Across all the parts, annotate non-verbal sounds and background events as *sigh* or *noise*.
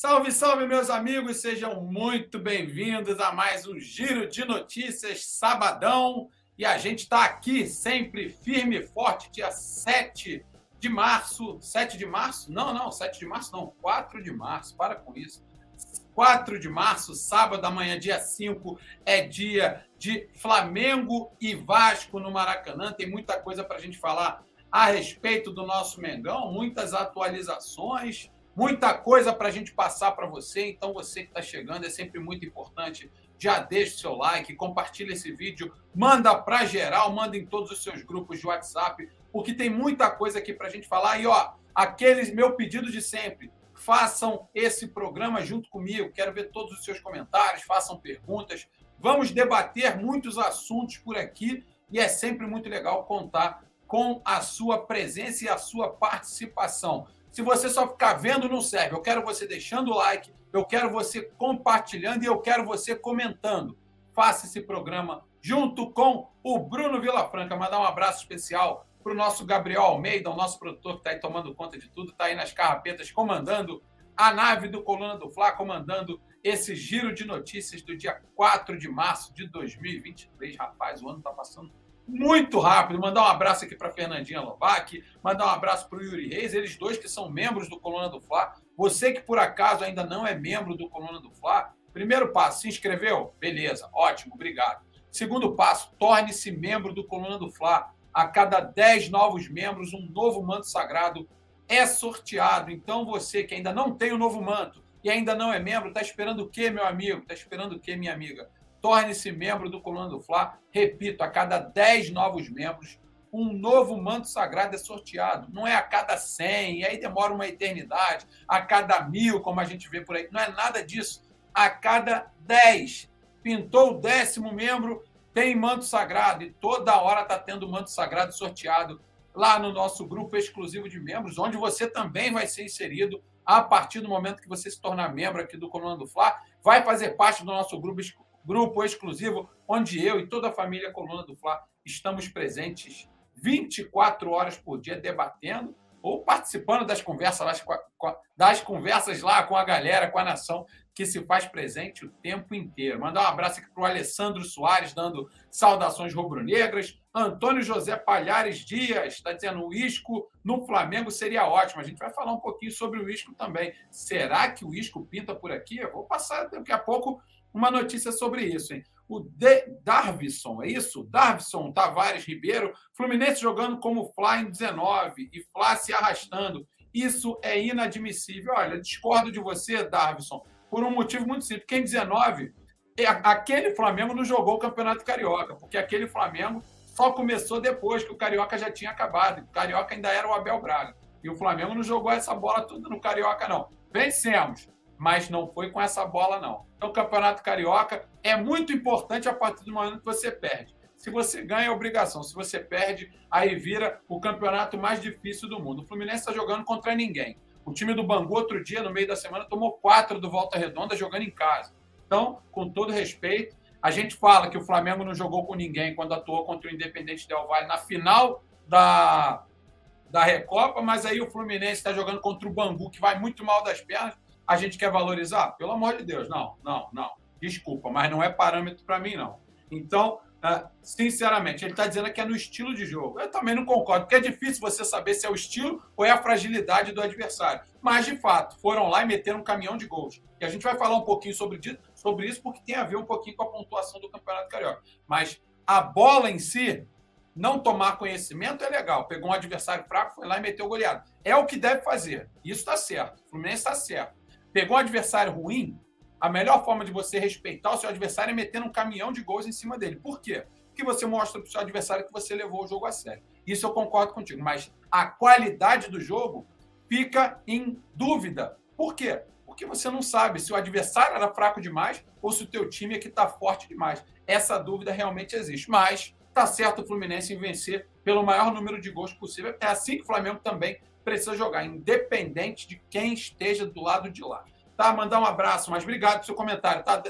Salve, salve, meus amigos, sejam muito bem-vindos a mais um Giro de Notícias Sabadão. E a gente está aqui sempre firme e forte, dia 7 de março. 7 de março? Não, não, 7 de março não, 4 de março, para com isso. 4 de março, sábado amanhã, dia 5, é dia de Flamengo e Vasco no Maracanã. Tem muita coisa para a gente falar a respeito do nosso Mengão, muitas atualizações muita coisa para a gente passar para você. Então, você que está chegando, é sempre muito importante. Já deixa o seu like, compartilha esse vídeo, manda para geral, manda em todos os seus grupos de WhatsApp, porque tem muita coisa aqui para a gente falar. E, ó, aqueles meu pedido de sempre, façam esse programa junto comigo. Quero ver todos os seus comentários, façam perguntas. Vamos debater muitos assuntos por aqui e é sempre muito legal contar com a sua presença e a sua participação. Se você só ficar vendo, não serve. Eu quero você deixando o like, eu quero você compartilhando e eu quero você comentando. Faça esse programa junto com o Bruno Vilafranca. Mandar um abraço especial para o nosso Gabriel Almeida, o nosso produtor que está aí tomando conta de tudo, está aí nas carrapetas, comandando a nave do Coluna do Fla, comandando esse giro de notícias do dia 4 de março de 2023. Rapaz, o ano está passando muito rápido. Mandar um abraço aqui para Fernandinha Lobac, mandar um abraço para o Yuri Reis, eles dois que são membros do Coluna do Fla. Você que por acaso ainda não é membro do Coluna do Fla, primeiro passo, se inscreveu? Beleza, ótimo, obrigado. Segundo passo, torne-se membro do Coluna do Fla. A cada 10 novos membros, um novo manto sagrado é sorteado. Então, você que ainda não tem o novo manto e ainda não é membro, está esperando o quê, meu amigo? Está esperando o quê, minha amiga? Torne-se membro do Coluna do Fla. Repito, a cada 10 novos membros, um novo manto sagrado é sorteado. Não é a cada 100, e aí demora uma eternidade, a cada mil, como a gente vê por aí. Não é nada disso. A cada 10. Pintou o décimo membro, tem manto sagrado. E toda hora está tendo manto sagrado sorteado lá no nosso grupo exclusivo de membros, onde você também vai ser inserido a partir do momento que você se tornar membro aqui do Coluna do Fla. Vai fazer parte do nosso grupo exclusivo grupo exclusivo, onde eu e toda a família Coluna do Fla estamos presentes 24 horas por dia debatendo ou participando das conversas lá, das conversas lá com a galera, com a nação que se faz presente o tempo inteiro. Mandar um abraço aqui para o Alessandro Soares, dando saudações rubro-negras. Antônio José Palhares Dias está dizendo o Isco no Flamengo seria ótimo. A gente vai falar um pouquinho sobre o Isco também. Será que o Isco pinta por aqui? Eu vou passar daqui a pouco uma notícia sobre isso. Hein? O De Darvison, é isso? Darvison Tavares Ribeiro, Fluminense jogando como Fla em 19 e Fla se arrastando. Isso é inadmissível. Olha, discordo de você, Darvison, por um motivo muito simples. Porque em 19, é, aquele Flamengo não jogou o Campeonato Carioca, porque aquele Flamengo só começou depois que o Carioca já tinha acabado. O Carioca ainda era o Abel Braga. E o Flamengo não jogou essa bola toda no Carioca, não. Vencemos mas não foi com essa bola, não. Então, o Campeonato Carioca é muito importante a partir do momento que você perde. Se você ganha, é obrigação. Se você perde, aí vira o campeonato mais difícil do mundo. O Fluminense está jogando contra ninguém. O time do Bangu, outro dia, no meio da semana, tomou quatro do Volta Redonda jogando em casa. Então, com todo respeito, a gente fala que o Flamengo não jogou com ninguém quando atuou contra o Independente Del Valle na final da, da Recopa, mas aí o Fluminense está jogando contra o Bangu, que vai muito mal das pernas a gente quer valorizar? Pelo amor de Deus, não, não, não. Desculpa, mas não é parâmetro para mim, não. Então, é, sinceramente, ele está dizendo que é no estilo de jogo. Eu também não concordo, porque é difícil você saber se é o estilo ou é a fragilidade do adversário. Mas, de fato, foram lá e meteram um caminhão de gols. E a gente vai falar um pouquinho sobre, sobre isso, porque tem a ver um pouquinho com a pontuação do Campeonato Carioca. Mas a bola em si, não tomar conhecimento é legal. Pegou um adversário fraco, foi lá e meteu goleado. É o que deve fazer. Isso está certo. O Fluminense está certo. Pegou um adversário ruim, a melhor forma de você respeitar o seu adversário é metendo um caminhão de gols em cima dele. Por quê? Porque você mostra para o seu adversário que você levou o jogo a sério. Isso eu concordo contigo. Mas a qualidade do jogo fica em dúvida. Por quê? Porque você não sabe se o adversário era fraco demais ou se o teu time é que está forte demais. Essa dúvida realmente existe. Mas está certo o Fluminense em vencer pelo maior número de gols possível. É assim que o Flamengo também precisa jogar, independente de quem esteja do lado de lá. Tá? Mandar um abraço, mas obrigado pelo seu comentário, tá?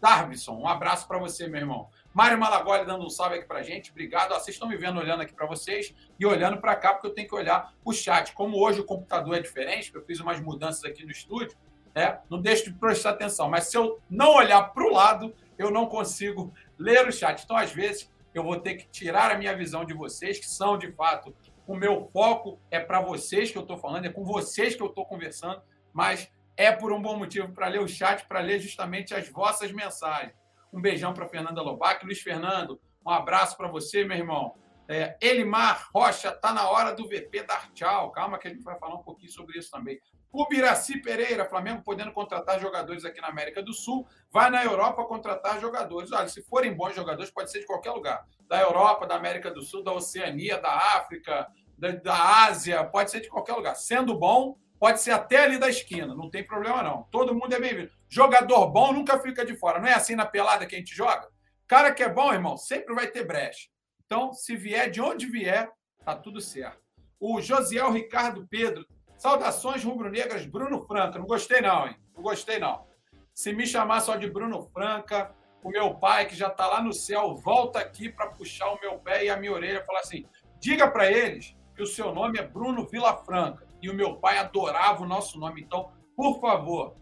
Darvison, um abraço para você, meu irmão. Mário Malagoli dando um salve aqui para gente, obrigado. vocês estão me vendo olhando aqui para vocês e olhando para cá, porque eu tenho que olhar o chat. Como hoje o computador é diferente, eu fiz umas mudanças aqui no estúdio, É, não deixe de prestar atenção. Mas se eu não olhar para o lado, eu não consigo ler o chat. Então, às vezes, eu vou ter que tirar a minha visão de vocês, que são, de fato, o meu foco é para vocês que eu estou falando, é com vocês que eu estou conversando, mas é por um bom motivo para ler o chat, para ler justamente as vossas mensagens. Um beijão para Fernanda Lobac, Luiz Fernando, um abraço para você, meu irmão. É, Elimar Rocha, tá na hora do VP dar tchau. Calma que a gente vai falar um pouquinho sobre isso também. O Biraci Pereira, Flamengo podendo contratar jogadores aqui na América do Sul, vai na Europa contratar jogadores. Olha, se forem bons jogadores, pode ser de qualquer lugar. Da Europa, da América do Sul, da Oceania, da África, da, da Ásia, pode ser de qualquer lugar. Sendo bom, pode ser até ali da esquina, não tem problema não. Todo mundo é bem-vindo. Jogador bom nunca fica de fora. Não é assim na pelada que a gente joga? Cara que é bom, irmão, sempre vai ter brecha. Então, se vier de onde vier, tá tudo certo. O Josiel Ricardo Pedro Saudações rubro-negras, Bruno Franca. Não gostei, não, hein? Não gostei, não. Se me chamar só de Bruno Franca, o meu pai, que já está lá no céu, volta aqui para puxar o meu pé e a minha orelha e falar assim: diga para eles que o seu nome é Bruno Vila Franca. E o meu pai adorava o nosso nome. Então, por favor,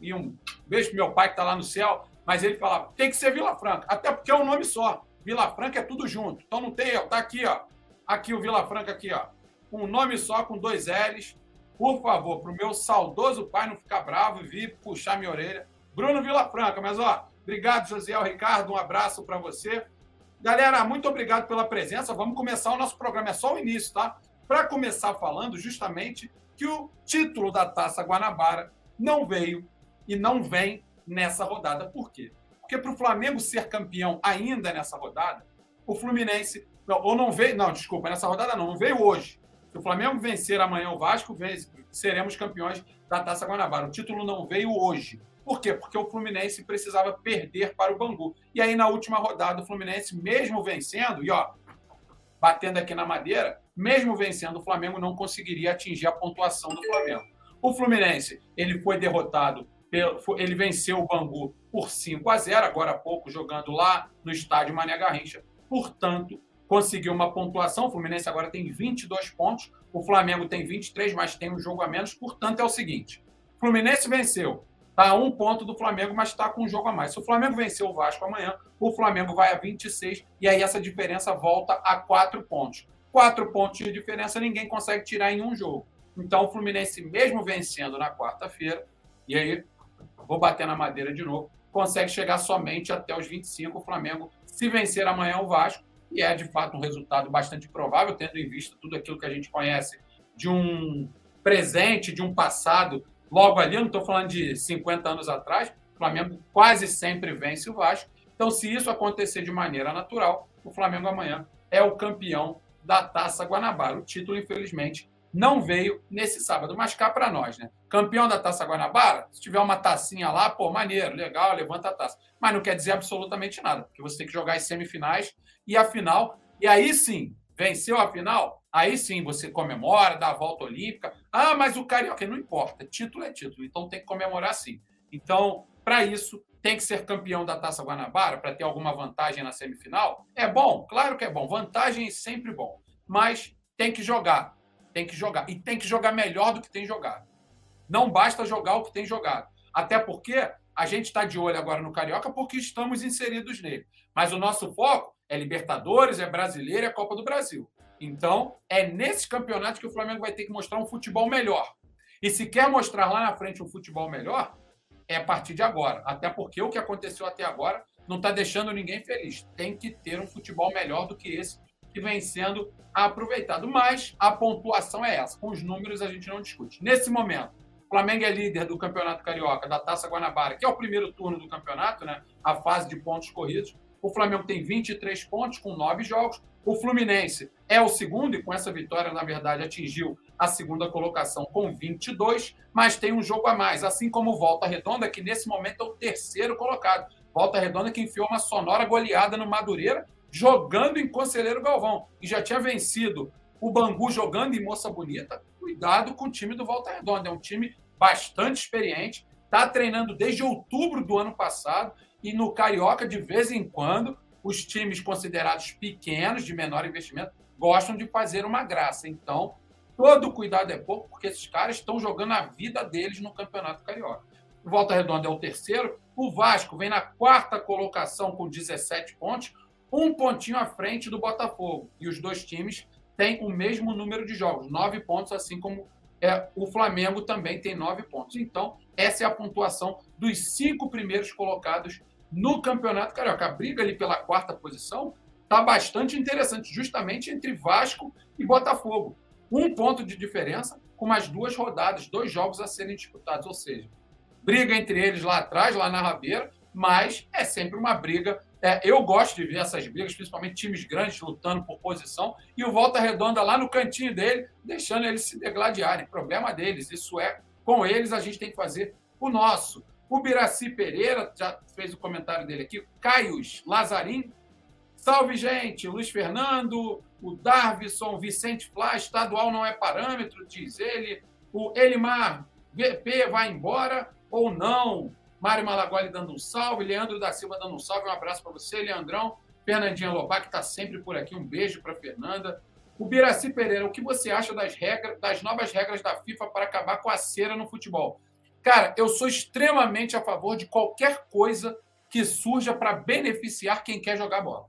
e um beijo pro meu pai que está lá no céu, mas ele falava: tem que ser Vila Franca, até porque é um nome só. Vila Franca é tudo junto. Então não tem, ó, tá aqui, ó. Aqui o Vila Franca aqui, ó com um nome só, com dois L's. Por favor, para o meu saudoso pai não ficar bravo e vir puxar minha orelha. Bruno Vilafranca, mas ó, obrigado, Josiel Ricardo, um abraço para você. Galera, muito obrigado pela presença. Vamos começar o nosso programa, é só o início, tá? Para começar falando justamente que o título da Taça Guanabara não veio e não vem nessa rodada. Por quê? Porque para o Flamengo ser campeão ainda nessa rodada, o Fluminense. Não, ou não veio. Não, desculpa, nessa rodada não, não veio hoje. Se o Flamengo vencer amanhã o Vasco, seremos campeões da Taça Guanabara. O título não veio hoje. Por quê? Porque o Fluminense precisava perder para o Bangu. E aí, na última rodada, o Fluminense, mesmo vencendo, e ó, batendo aqui na madeira, mesmo vencendo, o Flamengo não conseguiria atingir a pontuação do Flamengo. O Fluminense, ele foi derrotado, ele venceu o Bangu por 5 a 0 agora há pouco, jogando lá no estádio Mané Garrincha. Portanto, conseguiu uma pontuação. O Fluminense agora tem 22 pontos, o Flamengo tem 23, mas tem um jogo a menos. Portanto, é o seguinte: Fluminense venceu, está a um ponto do Flamengo, mas está com um jogo a mais. Se o Flamengo vencer o Vasco amanhã, o Flamengo vai a 26 e aí essa diferença volta a quatro pontos. Quatro pontos de diferença ninguém consegue tirar em um jogo. Então, o Fluminense, mesmo vencendo na quarta-feira, e aí vou bater na madeira de novo, consegue chegar somente até os 25. O Flamengo, se vencer amanhã o Vasco, e é de fato um resultado bastante provável, tendo em vista tudo aquilo que a gente conhece de um presente, de um passado logo ali. Eu não estou falando de 50 anos atrás, o Flamengo quase sempre vence o Vasco. Então, se isso acontecer de maneira natural, o Flamengo amanhã é o campeão da Taça Guanabara. O título, infelizmente, não veio nesse sábado, mas cá para nós, né? Campeão da Taça Guanabara, se tiver uma tacinha lá, pô, maneiro, legal, levanta a taça. Mas não quer dizer absolutamente nada, porque você tem que jogar as semifinais e a final. E aí sim, venceu a final, aí sim você comemora, dá a volta olímpica. Ah, mas o Carioca, não importa, título é título, então tem que comemorar sim. Então, para isso, tem que ser campeão da Taça Guanabara para ter alguma vantagem na semifinal? É bom, claro que é bom. Vantagem é sempre bom. Mas tem que jogar. Tem que jogar. E tem que jogar melhor do que tem jogado. Não basta jogar o que tem jogado. Até porque a gente está de olho agora no Carioca porque estamos inseridos nele. Mas o nosso foco é Libertadores, é Brasileiro, é Copa do Brasil. Então, é nesse campeonato que o Flamengo vai ter que mostrar um futebol melhor. E se quer mostrar lá na frente um futebol melhor, é a partir de agora. Até porque o que aconteceu até agora não está deixando ninguém feliz. Tem que ter um futebol melhor do que esse que vem sendo aproveitado. Mas a pontuação é essa. Com os números a gente não discute. Nesse momento, o Flamengo é líder do Campeonato Carioca, da Taça Guanabara, que é o primeiro turno do campeonato, né? a fase de pontos corridos. O Flamengo tem 23 pontos com nove jogos. O Fluminense é o segundo e com essa vitória, na verdade, atingiu a segunda colocação com 22, mas tem um jogo a mais, assim como o Volta Redonda, que nesse momento é o terceiro colocado. Volta Redonda que enfiou uma sonora goleada no Madureira, jogando em Conselheiro Galvão, e já tinha vencido o Bangu jogando em Moça Bonita. Cuidado com o time do Volta Redonda, é um time bastante experiente, está treinando desde outubro do ano passado, e no Carioca, de vez em quando, os times considerados pequenos, de menor investimento, gostam de fazer uma graça. Então, todo cuidado é pouco, porque esses caras estão jogando a vida deles no Campeonato Carioca. O Volta Redonda é o terceiro. O Vasco vem na quarta colocação com 17 pontos, um pontinho à frente do Botafogo. E os dois times têm o mesmo número de jogos, nove pontos, assim como é, o Flamengo também tem nove pontos. Então, essa é a pontuação dos cinco primeiros colocados no Campeonato Carioca. A briga ali pela quarta posição está bastante interessante, justamente entre Vasco e Botafogo. Um ponto de diferença com mais duas rodadas, dois jogos a serem disputados. Ou seja, briga entre eles lá atrás, lá na rabeira, mas é sempre uma briga. É, eu gosto de ver essas brigas, principalmente times grandes lutando por posição, e o Volta Redonda lá no cantinho dele, deixando eles se degladiarem. Problema deles. Isso é com eles, a gente tem que fazer o nosso. O Biraci Pereira já fez o comentário dele aqui. Caios Lazarim. Salve, gente! Luiz Fernando, o Darvison, Vicente Flá, estadual não é parâmetro, diz ele. O Elimar, VP vai embora ou não? Mário Malagoli dando um salve, Leandro da Silva dando um salve, um abraço para você, Leandrão. Fernandinha que está sempre por aqui, um beijo para Fernanda. O Biraci Pereira, o que você acha das regras, das novas regras da FIFA para acabar com a cera no futebol? Cara, eu sou extremamente a favor de qualquer coisa que surja para beneficiar quem quer jogar bola.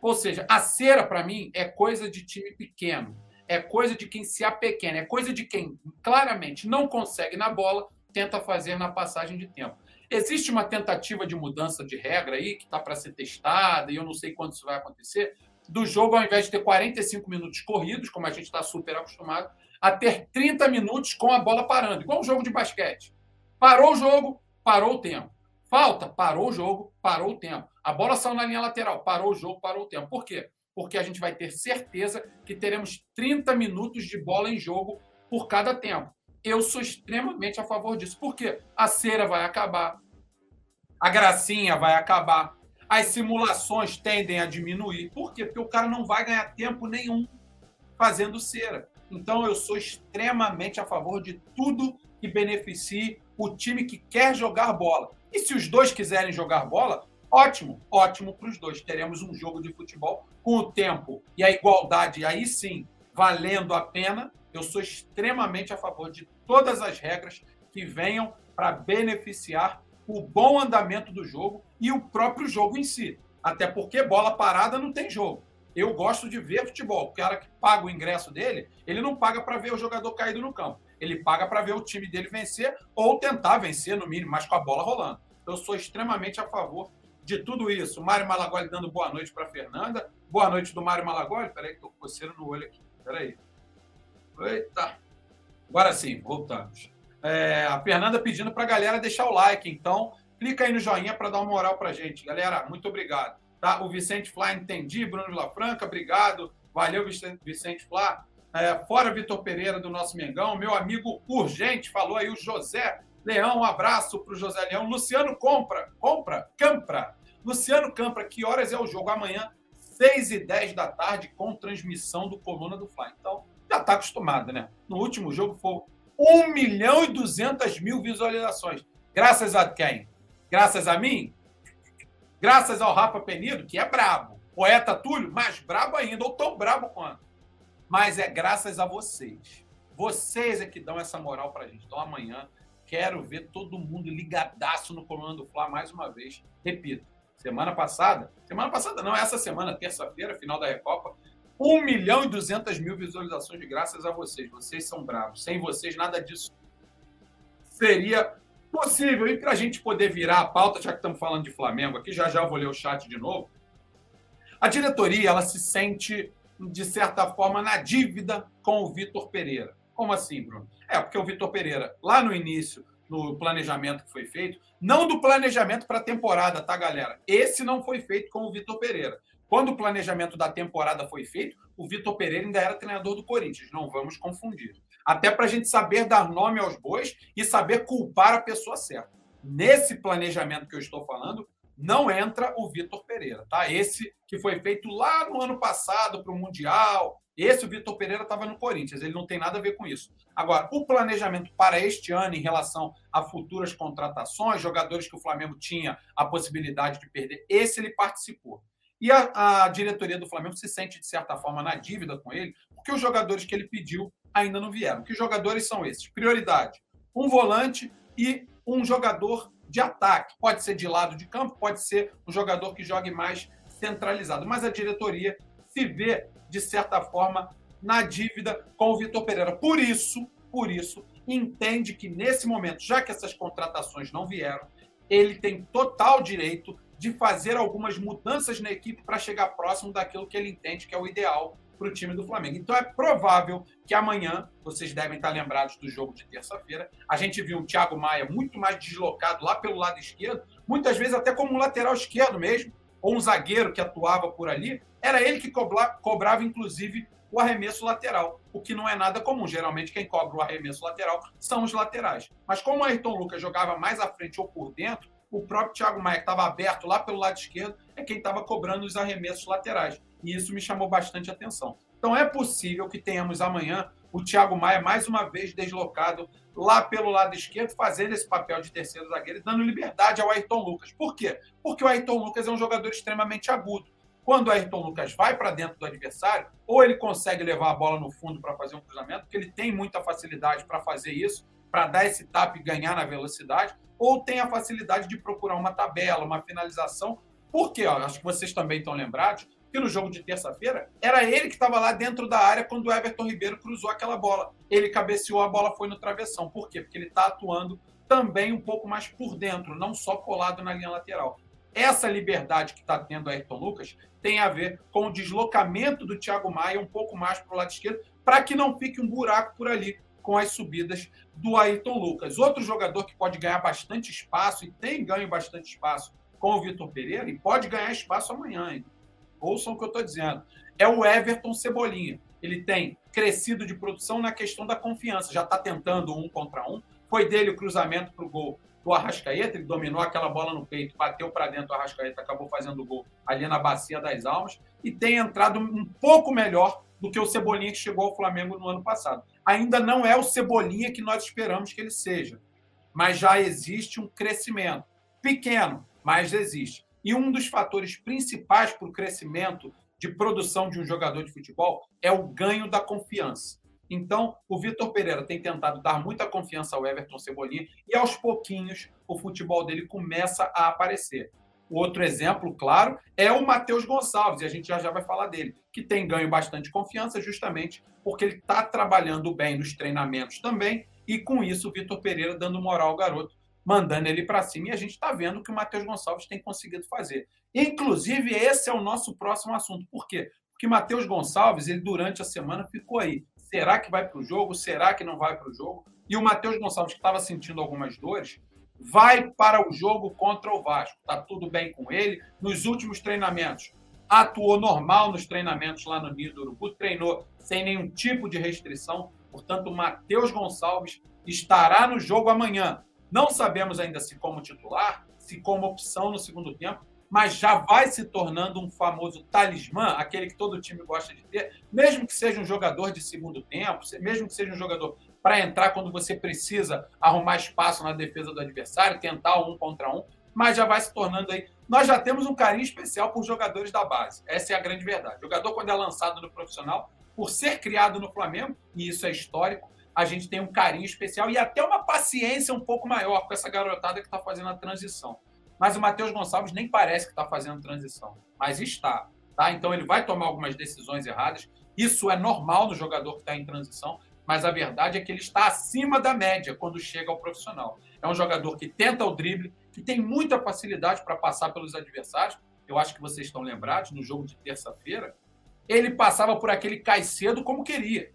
Ou seja, a cera, para mim, é coisa de time pequeno, é coisa de quem se apequena, é coisa de quem claramente não consegue na bola, tenta fazer na passagem de tempo. Existe uma tentativa de mudança de regra aí, que está para ser testada, e eu não sei quando isso vai acontecer, do jogo, ao invés de ter 45 minutos corridos, como a gente está super acostumado, a ter 30 minutos com a bola parando, igual um jogo de basquete. Parou o jogo, parou o tempo. Falta, parou o jogo, parou o tempo. A bola saiu na linha lateral, parou o jogo, parou o tempo. Por quê? Porque a gente vai ter certeza que teremos 30 minutos de bola em jogo por cada tempo. Eu sou extremamente a favor disso. Por quê? A cera vai acabar, a gracinha vai acabar, as simulações tendem a diminuir. Por quê? Porque o cara não vai ganhar tempo nenhum fazendo cera. Então, eu sou extremamente a favor de tudo que beneficie o time que quer jogar bola. E se os dois quiserem jogar bola, ótimo, ótimo para os dois. Teremos um jogo de futebol com o tempo e a igualdade, aí sim, valendo a pena. Eu sou extremamente a favor de todas as regras que venham para beneficiar o bom andamento do jogo e o próprio jogo em si. Até porque bola parada não tem jogo. Eu gosto de ver futebol. O cara que paga o ingresso dele, ele não paga para ver o jogador caído no campo. Ele paga para ver o time dele vencer ou tentar vencer, no mínimo, mas com a bola rolando. Eu sou extremamente a favor de tudo isso. Mário Malagoli dando boa noite para Fernanda. Boa noite do Mário Malagoli. Peraí, que com coceira no olho aqui. Peraí. Eita. Agora sim, voltamos. É, a Fernanda pedindo para a galera deixar o like. Então, clica aí no joinha para dar uma moral para gente. Galera, muito obrigado. Tá? O Vicente Flá, entendi. Bruno Vilafranca, obrigado. Valeu, Vicente Flá. É, fora Vitor Pereira, do nosso Mengão. Meu amigo urgente, falou aí o José Leão. Um abraço para o José Leão. Luciano Compra, compra, Campra. Luciano Campra, que horas é o jogo? Amanhã, 6 e 10 da tarde, com transmissão do Coluna do Fly. Então, já está acostumado, né? No último jogo foi 1 milhão e 200 mil visualizações. Graças a quem? Graças a mim? Graças ao Rafa Penido, que é brabo. Poeta Túlio, mais brabo ainda, ou tão brabo quanto. Mas é graças a vocês. Vocês é que dão essa moral pra gente. Então amanhã quero ver todo mundo ligadaço no Coluna do Fla mais uma vez. Repito, semana passada, semana passada não, essa semana, terça-feira, final da Recopa, 1 milhão e 200 mil visualizações de graças a vocês. Vocês são bravos. Sem vocês, nada disso seria possível. E para a gente poder virar a pauta, já que estamos falando de Flamengo aqui, já já vou ler o chat de novo. A diretoria ela se sente, de certa forma, na dívida com o Vitor Pereira. Como assim, Bruno? É, porque o Vitor Pereira, lá no início, no planejamento que foi feito, não do planejamento para a temporada, tá, galera? Esse não foi feito com o Vitor Pereira. Quando o planejamento da temporada foi feito, o Vitor Pereira ainda era treinador do Corinthians. Não vamos confundir até para a gente saber dar nome aos bois e saber culpar a pessoa certa. Nesse planejamento que eu estou falando, não entra o Vitor Pereira, tá? Esse que foi feito lá no ano passado para o Mundial. Esse o Vitor Pereira estava no Corinthians, ele não tem nada a ver com isso. Agora, o planejamento para este ano em relação a futuras contratações, jogadores que o Flamengo tinha a possibilidade de perder, esse ele participou. E a, a diretoria do Flamengo se sente, de certa forma, na dívida com ele, porque os jogadores que ele pediu ainda não vieram. Que jogadores são esses? Prioridade: um volante e um jogador de ataque. Pode ser de lado de campo, pode ser um jogador que jogue mais centralizado. Mas a diretoria se vê, de certa forma, na dívida com o Vitor Pereira. Por isso, por isso, entende que nesse momento, já que essas contratações não vieram, ele tem total direito de fazer algumas mudanças na equipe para chegar próximo daquilo que ele entende que é o ideal para o time do Flamengo. Então é provável que amanhã, vocês devem estar lembrados do jogo de terça-feira, a gente viu o Thiago Maia muito mais deslocado lá pelo lado esquerdo, muitas vezes até como um lateral esquerdo mesmo, ou um zagueiro que atuava por ali, era ele que cobrava, inclusive, o arremesso lateral, o que não é nada comum. Geralmente, quem cobra o arremesso lateral são os laterais. Mas como o Ayrton Lucas jogava mais à frente ou por dentro, o próprio Thiago Maia, que estava aberto lá pelo lado esquerdo, é quem estava cobrando os arremessos laterais. E isso me chamou bastante atenção. Então é possível que tenhamos amanhã o Thiago Maia mais uma vez deslocado lá pelo lado esquerdo, fazendo esse papel de terceiro zagueiro, dando liberdade ao Ayrton Lucas. Por quê? Porque o Ayrton Lucas é um jogador extremamente agudo. Quando o Ayrton Lucas vai para dentro do adversário, ou ele consegue levar a bola no fundo para fazer um cruzamento, porque ele tem muita facilidade para fazer isso, para dar esse tap e ganhar na velocidade, ou tem a facilidade de procurar uma tabela, uma finalização. Porque, ó, acho que vocês também estão lembrados, que no jogo de terça-feira era ele que estava lá dentro da área quando o Everton Ribeiro cruzou aquela bola. Ele cabeceou, a bola foi no travessão. Por quê? Porque ele está atuando também um pouco mais por dentro, não só colado na linha lateral. Essa liberdade que está tendo a Ayrton Lucas tem a ver com o deslocamento do Thiago Maia um pouco mais para o lado esquerdo, para que não fique um buraco por ali com as subidas do Ayrton Lucas. Outro jogador que pode ganhar bastante espaço e tem ganho bastante espaço com o Vitor Pereira e pode ganhar espaço amanhã. Hein? Ouçam o que eu estou dizendo. É o Everton Cebolinha. Ele tem crescido de produção na questão da confiança. Já está tentando um contra um. Foi dele o cruzamento para o gol do Arrascaeta, ele dominou aquela bola no peito, bateu para dentro do Arrascaeta, acabou fazendo o gol ali na Bacia das Almas, e tem entrado um pouco melhor do que o Cebolinha que chegou ao Flamengo no ano passado. Ainda não é o Cebolinha que nós esperamos que ele seja, mas já existe um crescimento. Pequeno, mas existe. E um dos fatores principais para o crescimento de produção de um jogador de futebol é o ganho da confiança. Então, o Vitor Pereira tem tentado dar muita confiança ao Everton Cebolinha e aos pouquinhos o futebol dele começa a aparecer. Outro exemplo, claro, é o Matheus Gonçalves, e a gente já já vai falar dele, que tem ganho bastante confiança justamente porque ele está trabalhando bem nos treinamentos também, e com isso o Vitor Pereira dando moral ao garoto, mandando ele para cima, e a gente está vendo que o Matheus Gonçalves tem conseguido fazer. Inclusive, esse é o nosso próximo assunto. Por quê? Porque Matheus Gonçalves, ele durante a semana ficou aí Será que vai para o jogo? Será que não vai para o jogo? E o Matheus Gonçalves, que estava sentindo algumas dores, vai para o jogo contra o Vasco. Está tudo bem com ele. Nos últimos treinamentos, atuou normal nos treinamentos lá no Nido Urubu, treinou sem nenhum tipo de restrição. Portanto, o Matheus Gonçalves estará no jogo amanhã. Não sabemos ainda se como titular, se como opção no segundo tempo, mas já vai se tornando um famoso talismã, aquele que todo time gosta de ter, mesmo que seja um jogador de segundo tempo, mesmo que seja um jogador para entrar quando você precisa arrumar espaço na defesa do adversário, tentar um contra um, mas já vai se tornando aí. Nós já temos um carinho especial por jogadores da base. Essa é a grande verdade. O jogador, quando é lançado no profissional, por ser criado no Flamengo, e isso é histórico, a gente tem um carinho especial e até uma paciência um pouco maior com essa garotada que está fazendo a transição. Mas o Matheus Gonçalves nem parece que está fazendo transição, mas está. Tá? Então ele vai tomar algumas decisões erradas. Isso é normal no jogador que está em transição, mas a verdade é que ele está acima da média quando chega ao profissional. É um jogador que tenta o drible, que tem muita facilidade para passar pelos adversários. Eu acho que vocês estão lembrados, no jogo de terça-feira, ele passava por aquele Caicedo como queria.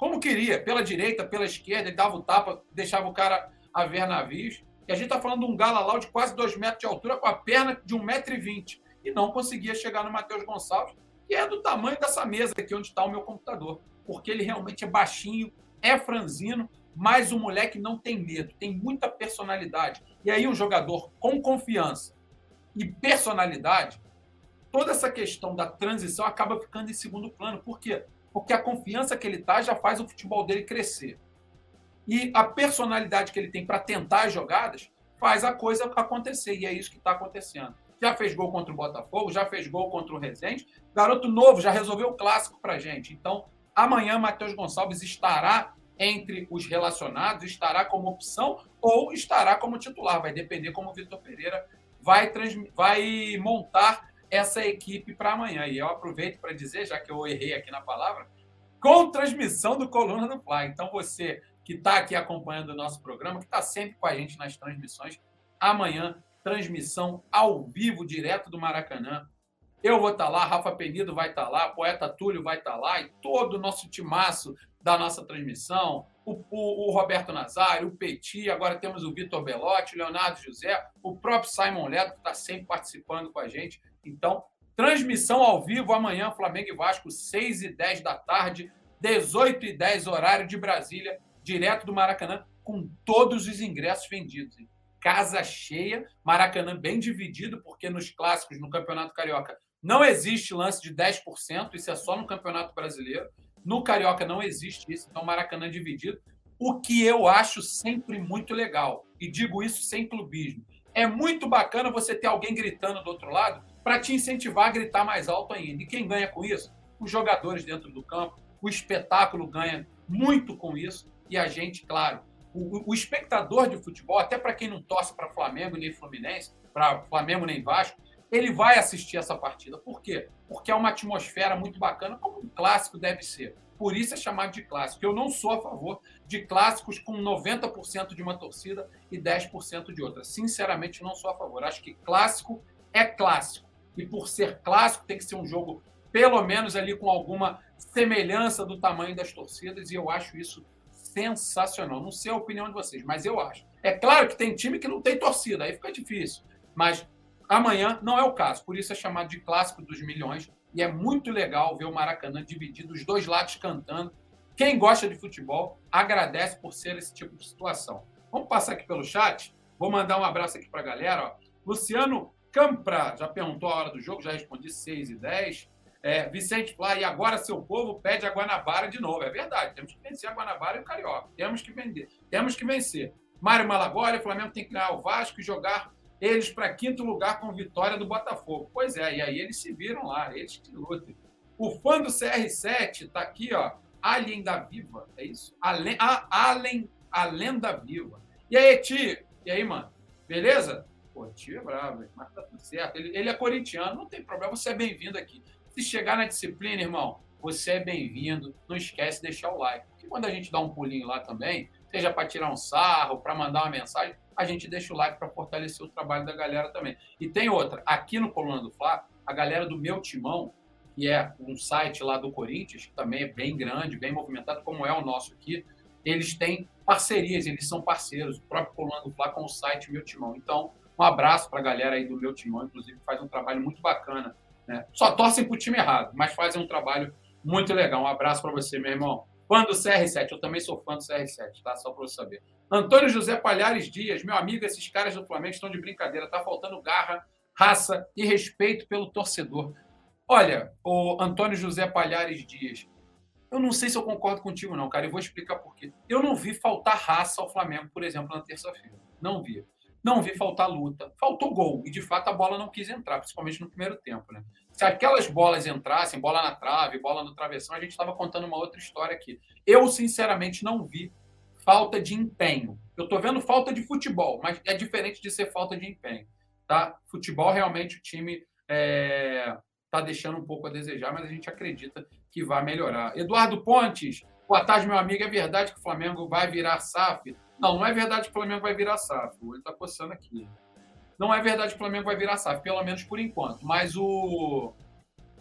Como queria, pela direita, pela esquerda, ele dava o tapa, deixava o cara a ver navios. E a gente está falando de um Galalau de quase 2 metros de altura com a perna de 1,20m. E não conseguia chegar no Matheus Gonçalves, que é do tamanho dessa mesa aqui onde está o meu computador. Porque ele realmente é baixinho, é franzino, mas o moleque não tem medo, tem muita personalidade. E aí um jogador com confiança e personalidade, toda essa questão da transição acaba ficando em segundo plano. Por quê? Porque a confiança que ele tá já faz o futebol dele crescer. E a personalidade que ele tem para tentar as jogadas faz a coisa acontecer. E é isso que está acontecendo. Já fez gol contra o Botafogo, já fez gol contra o Resende. Garoto novo, já resolveu o clássico para gente. Então, Amanhã, Matheus Gonçalves estará entre os relacionados, estará como opção ou estará como titular. Vai depender como o Vitor Pereira vai, vai montar essa equipe para amanhã. E eu aproveito para dizer, já que eu errei aqui na palavra, com transmissão do Coluna do Fly. Então, você que está aqui acompanhando o nosso programa, que está sempre com a gente nas transmissões, amanhã, transmissão ao vivo, direto do Maracanã. Eu vou estar tá lá, Rafa Penido vai estar tá lá, Poeta Túlio vai estar tá lá, e todo o nosso timaço da nossa transmissão, o, o, o, Roberto Nazário, o Petit, agora temos o Vitor Belotti, o Leonardo José, o próprio Simon Ledo, que está sempre participando com a gente. Então, transmissão ao vivo amanhã, Flamengo e Vasco, 6 e 10 da tarde, 18 e 10 horário de Brasília, direto do Maracanã, com todos os ingressos vendidos. Casa cheia, Maracanã bem dividido, porque nos clássicos, no Campeonato Carioca, não existe lance de 10%, isso é só no Campeonato Brasileiro. No Carioca não existe isso, então Maracanã dividido. O que eu acho sempre muito legal, e digo isso sem clubismo. É muito bacana você ter alguém gritando do outro lado para te incentivar a gritar mais alto ainda. E quem ganha com isso? Os jogadores dentro do campo. O espetáculo ganha muito com isso. E a gente, claro, o, o espectador de futebol, até para quem não torce para Flamengo nem Fluminense, para Flamengo nem Vasco, ele vai assistir essa partida. Por quê? Porque é uma atmosfera muito bacana, como um clássico deve ser. Por isso é chamado de clássico. Eu não sou a favor de clássicos com 90% de uma torcida e 10% de outra. Sinceramente, não sou a favor. Acho que clássico é clássico. E por ser clássico, tem que ser um jogo, pelo menos ali com alguma semelhança do tamanho das torcidas. E eu acho isso sensacional. Não sei a opinião de vocês, mas eu acho. É claro que tem time que não tem torcida, aí fica difícil. Mas Amanhã não é o caso, por isso é chamado de clássico dos milhões. E é muito legal ver o Maracanã dividido, os dois lados cantando. Quem gosta de futebol agradece por ser esse tipo de situação. Vamos passar aqui pelo chat. Vou mandar um abraço aqui para a galera. Ó. Luciano Campra já perguntou a hora do jogo, já respondi 6 e 10. É, Vicente Flá, e agora seu povo pede a Guanabara de novo. É verdade, temos que vencer a Guanabara e o Carioca. Temos que vender, temos que vencer. Mário Malagoli, o Flamengo tem que ganhar o Vasco e jogar eles para quinto lugar com vitória do Botafogo. Pois é, e aí eles se viram lá, eles que lutem. O fã do CR7 está aqui, ó, Alien da Viva, é isso? Além, a, Alien, a lenda viva. E aí, Ti? E aí, mano? Beleza? Pô, Ti é bravo, mas tá tudo certo. Ele, ele é corintiano, não tem problema, você é bem-vindo aqui. Se chegar na disciplina, irmão, você é bem-vindo. Não esquece de deixar o like. Porque quando a gente dá um pulinho lá também, seja para tirar um sarro, para mandar uma mensagem, a gente deixa o like para fortalecer o trabalho da galera também. E tem outra, aqui no Coluna do Fla, a galera do Meu Timão, que é um site lá do Corinthians, que também é bem grande, bem movimentado, como é o nosso aqui, eles têm parcerias, eles são parceiros, o próprio Coluna do Fla com o site Meu Timão. Então, um abraço para a galera aí do Meu Timão, inclusive faz um trabalho muito bacana. Né? Só torcem para o time errado, mas fazem um trabalho muito legal. Um abraço para você, meu irmão. Fã do CR7, eu também sou fã do CR7, tá? Só para você saber. Antônio José Palhares Dias, meu amigo, esses caras do Flamengo estão de brincadeira, tá faltando garra, raça e respeito pelo torcedor. Olha, o Antônio José Palhares Dias, eu não sei se eu concordo contigo, não, cara, e vou explicar por quê. Eu não vi faltar raça ao Flamengo, por exemplo, na terça-feira. Não vi. Não vi faltar luta. Faltou gol. E, de fato, a bola não quis entrar, principalmente no primeiro tempo. Né? Se aquelas bolas entrassem, bola na trave, bola no travessão, a gente estava contando uma outra história aqui. Eu, sinceramente, não vi falta de empenho. Eu estou vendo falta de futebol, mas é diferente de ser falta de empenho. Tá? Futebol, realmente, o time está é, tá deixando um pouco a desejar, mas a gente acredita que vai melhorar. Eduardo Pontes, boa tarde, meu amigo. É verdade que o Flamengo vai virar SAF? Não, não é verdade que o Flamengo vai virar SAF. Ele está coçando aqui. Não é verdade que o Flamengo vai virar SAF, pelo menos por enquanto. Mas o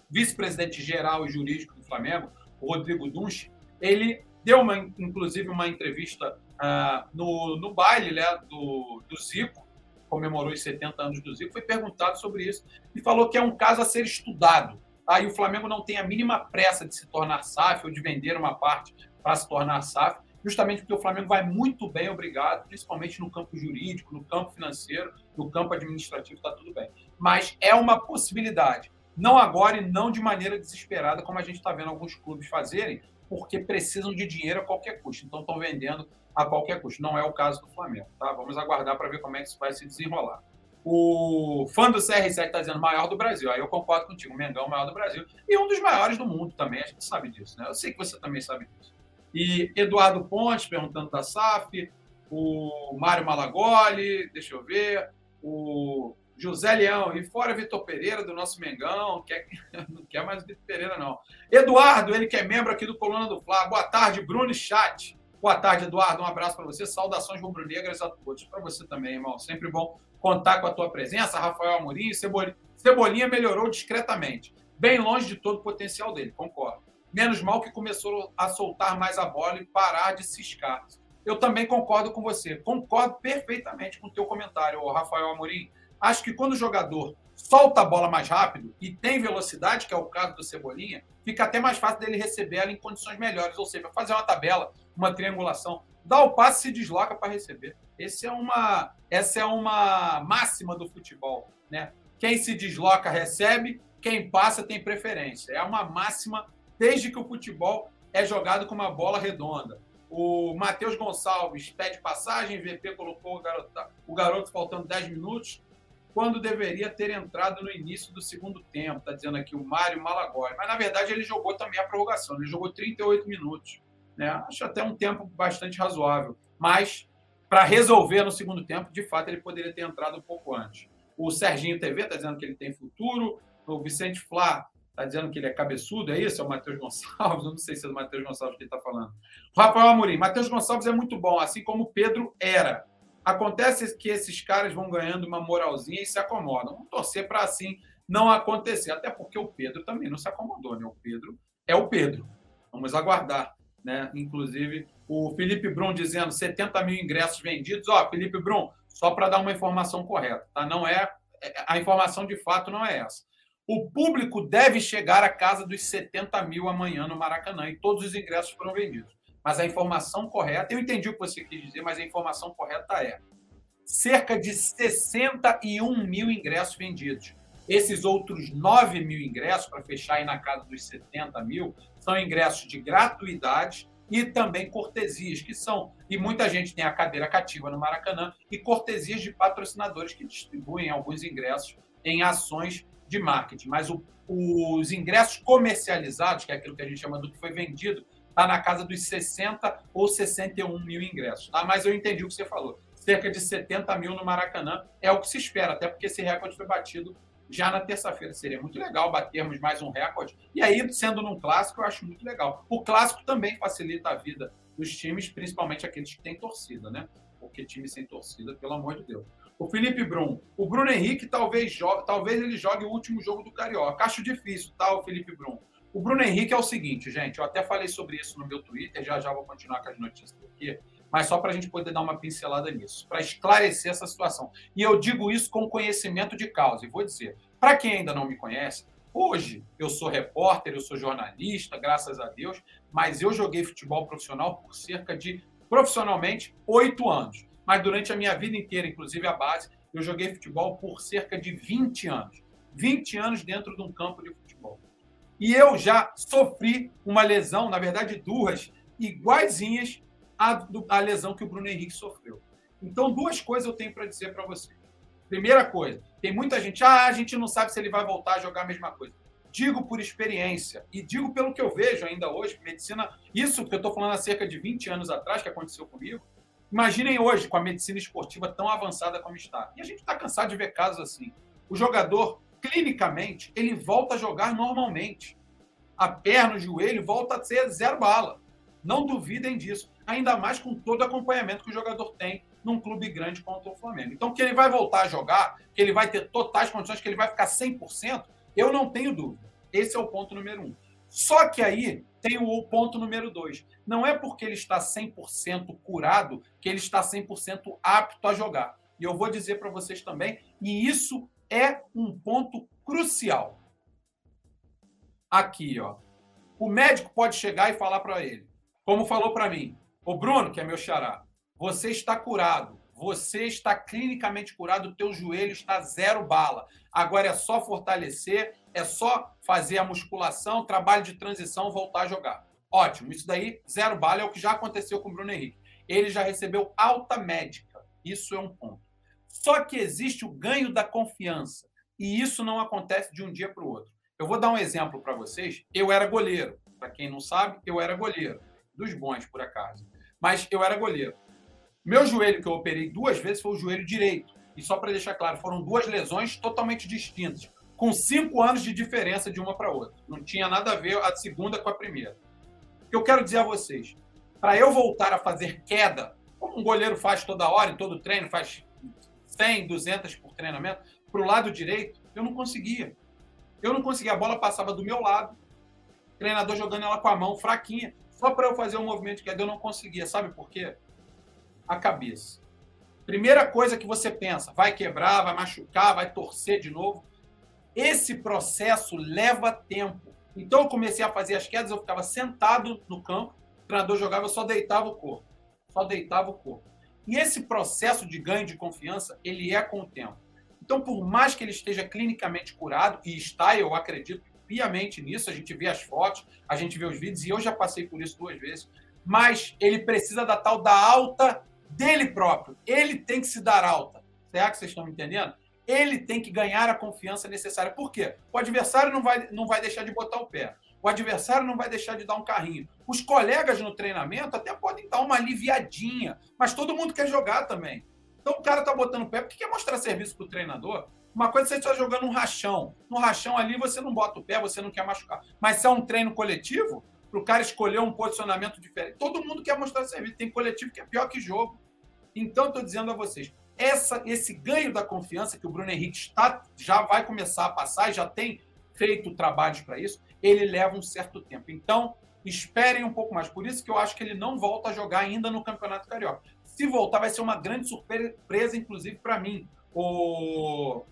vice-presidente geral e jurídico do Flamengo, Rodrigo Dunch, ele deu, uma, inclusive, uma entrevista uh, no, no baile né, do, do Zico, comemorou os 70 anos do Zico, foi perguntado sobre isso e falou que é um caso a ser estudado. Tá? E o Flamengo não tem a mínima pressa de se tornar SAF ou de vender uma parte para se tornar SAF justamente porque o Flamengo vai muito bem, obrigado, principalmente no campo jurídico, no campo financeiro, no campo administrativo, está tudo bem. Mas é uma possibilidade. Não agora e não de maneira desesperada, como a gente está vendo alguns clubes fazerem, porque precisam de dinheiro a qualquer custo. Então estão vendendo a qualquer custo. Não é o caso do Flamengo. Tá? Vamos aguardar para ver como é que isso vai se desenrolar. O fã do CR7 está dizendo maior do Brasil. Aí eu concordo contigo. O Mengão é o maior do Brasil. E um dos maiores do mundo também. A gente sabe disso, né? Eu sei que você também sabe disso. E Eduardo Pontes perguntando da SAF. O Mário Malagoli, deixa eu ver. O José Leão, e fora Vitor Pereira, do nosso Mengão, quer, *laughs* não quer mais Vitor Pereira, não. Eduardo, ele que é membro aqui do Coluna do Fla. Boa tarde, Bruno Chat. Boa tarde, Eduardo. Um abraço para você. Saudações rubro-negras a todos. Para você também, irmão. Sempre bom contar com a tua presença. Rafael Amorim, Cebolinha, Cebolinha melhorou discretamente. Bem longe de todo o potencial dele, concordo. Menos mal que começou a soltar mais a bola e parar de ciscar. Eu também concordo com você. Concordo perfeitamente com o teu comentário, Rafael Amorim. Acho que quando o jogador solta a bola mais rápido e tem velocidade, que é o caso do Cebolinha, fica até mais fácil dele receber ela em condições melhores. Ou seja, fazer uma tabela, uma triangulação, dá o passe e se desloca para receber. Esse é uma, essa é uma máxima do futebol. Né? Quem se desloca recebe, quem passa tem preferência. É uma máxima desde que o futebol é jogado com uma bola redonda. O Matheus Gonçalves pede passagem, VP colocou o garoto, o garoto faltando 10 minutos quando deveria ter entrado no início do segundo tempo, está dizendo aqui o Mário Malagói. Mas, na verdade, ele jogou também a prorrogação, ele jogou 38 minutos. Né? Acho até um tempo bastante razoável. Mas, para resolver no segundo tempo, de fato, ele poderia ter entrado um pouco antes. O Serginho TV está dizendo que ele tem futuro. O Vicente Flá está dizendo que ele é cabeçudo, é isso? É o Matheus Gonçalves? Eu não sei se é o Matheus Gonçalves que ele está falando. Rafael Amorim. Matheus Gonçalves é muito bom, assim como Pedro era. Acontece que esses caras vão ganhando uma moralzinha e se acomodam. Vamos torcer para assim não acontecer. Até porque o Pedro também não se acomodou, né? O Pedro é o Pedro. Vamos aguardar. Né? Inclusive, o Felipe Brum dizendo 70 mil ingressos vendidos. Ó, Felipe Brum, só para dar uma informação correta, tá? Não é. A informação de fato não é essa. O público deve chegar à casa dos 70 mil amanhã no Maracanã e todos os ingressos foram vendidos. Mas a informação correta, eu entendi o que você quis dizer, mas a informação correta é cerca de 61 mil ingressos vendidos. Esses outros 9 mil ingressos, para fechar aí na casa dos 70 mil, são ingressos de gratuidade e também cortesias, que são, e muita gente tem a cadeira cativa no Maracanã, e cortesias de patrocinadores que distribuem alguns ingressos em ações de marketing. Mas o, os ingressos comercializados, que é aquilo que a gente chama do que foi vendido, está na casa dos 60 ou 61 mil ingressos. Tá? Mas eu entendi o que você falou. Cerca de 70 mil no Maracanã é o que se espera, até porque esse recorde foi batido já na terça-feira. Seria muito legal batermos mais um recorde. E aí, sendo num clássico, eu acho muito legal. O clássico também facilita a vida dos times, principalmente aqueles que têm torcida, né? Porque time sem torcida, pelo amor de Deus. O Felipe Brum. O Bruno Henrique talvez jogue, talvez ele jogue o último jogo do Carioca. Acho difícil, tá, o Felipe Brum? O Bruno Henrique é o seguinte, gente, eu até falei sobre isso no meu Twitter, já já vou continuar com as notícias aqui, mas só para a gente poder dar uma pincelada nisso, para esclarecer essa situação. E eu digo isso com conhecimento de causa, e vou dizer, para quem ainda não me conhece, hoje eu sou repórter, eu sou jornalista, graças a Deus, mas eu joguei futebol profissional por cerca de, profissionalmente, oito anos. Mas durante a minha vida inteira, inclusive a base, eu joguei futebol por cerca de 20 anos. 20 anos dentro de um campo de futebol. E eu já sofri uma lesão, na verdade, duas, iguaizinhas à, à lesão que o Bruno Henrique sofreu. Então, duas coisas eu tenho para dizer para você. Primeira coisa, tem muita gente, ah, a gente não sabe se ele vai voltar a jogar a mesma coisa. Digo por experiência e digo pelo que eu vejo ainda hoje, medicina, isso que eu estou falando há cerca de 20 anos atrás, que aconteceu comigo. Imaginem hoje com a medicina esportiva tão avançada como está. E a gente está cansado de ver casos assim. O jogador clinicamente, ele volta a jogar normalmente. A perna, o joelho volta a ser zero bala. Não duvidem disso. Ainda mais com todo o acompanhamento que o jogador tem num clube grande contra o Flamengo. Então, que ele vai voltar a jogar, que ele vai ter totais condições, que ele vai ficar 100%, eu não tenho dúvida. Esse é o ponto número um. Só que aí tem o ponto número dois. Não é porque ele está 100% curado que ele está 100% apto a jogar. E eu vou dizer para vocês também, e isso é um ponto crucial. Aqui, ó. O médico pode chegar e falar para ele, como falou para mim, o Bruno, que é meu xará, você está curado, você está clinicamente curado, o teu joelho está zero bala. Agora é só fortalecer, é só fazer a musculação, trabalho de transição, voltar a jogar. Ótimo, isso daí, zero bala, é o que já aconteceu com o Bruno Henrique. Ele já recebeu alta médica. Isso é um ponto. Só que existe o ganho da confiança. E isso não acontece de um dia para o outro. Eu vou dar um exemplo para vocês. Eu era goleiro. Para quem não sabe, eu era goleiro. Dos bons, por acaso. Mas eu era goleiro. Meu joelho que eu operei duas vezes foi o joelho direito. E só para deixar claro, foram duas lesões totalmente distintas, com cinco anos de diferença de uma para outra. Não tinha nada a ver a segunda com a primeira. O que eu quero dizer a vocês, para eu voltar a fazer queda, como um goleiro faz toda hora, em todo treino, faz 100, 200 por treinamento, para o lado direito, eu não conseguia. Eu não conseguia. A bola passava do meu lado, treinador jogando ela com a mão fraquinha, só para eu fazer um movimento que eu não conseguia. Sabe por quê? A cabeça. Primeira coisa que você pensa, vai quebrar, vai machucar, vai torcer de novo. Esse processo leva tempo. Então eu comecei a fazer as quedas, eu ficava sentado no campo, o treinador jogava, eu só deitava o corpo. Só deitava o corpo. E esse processo de ganho de confiança, ele é com o tempo. Então, por mais que ele esteja clinicamente curado, e está, eu acredito piamente nisso, a gente vê as fotos, a gente vê os vídeos, e eu já passei por isso duas vezes, mas ele precisa da tal da alta dele próprio. Ele tem que se dar alta. Será que vocês estão me entendendo? Ele tem que ganhar a confiança necessária. Por quê? O adversário não vai, não vai deixar de botar o pé. O adversário não vai deixar de dar um carrinho. Os colegas no treinamento até podem dar uma aliviadinha, mas todo mundo quer jogar também. Então o cara tá botando o pé porque quer mostrar serviço pro treinador. Uma coisa é você está jogando um rachão. No rachão ali você não bota o pé, você não quer machucar. Mas se é um treino coletivo, para o cara escolher um posicionamento diferente. Todo mundo quer mostrar serviço. Tem coletivo que é pior que jogo. Então, estou dizendo a vocês, essa, esse ganho da confiança que o Bruno Henrique está, já vai começar a passar, já tem feito trabalhos para isso, ele leva um certo tempo. Então, esperem um pouco mais. Por isso que eu acho que ele não volta a jogar ainda no Campeonato Carioca. Se voltar, vai ser uma grande surpresa, inclusive, para mim. O,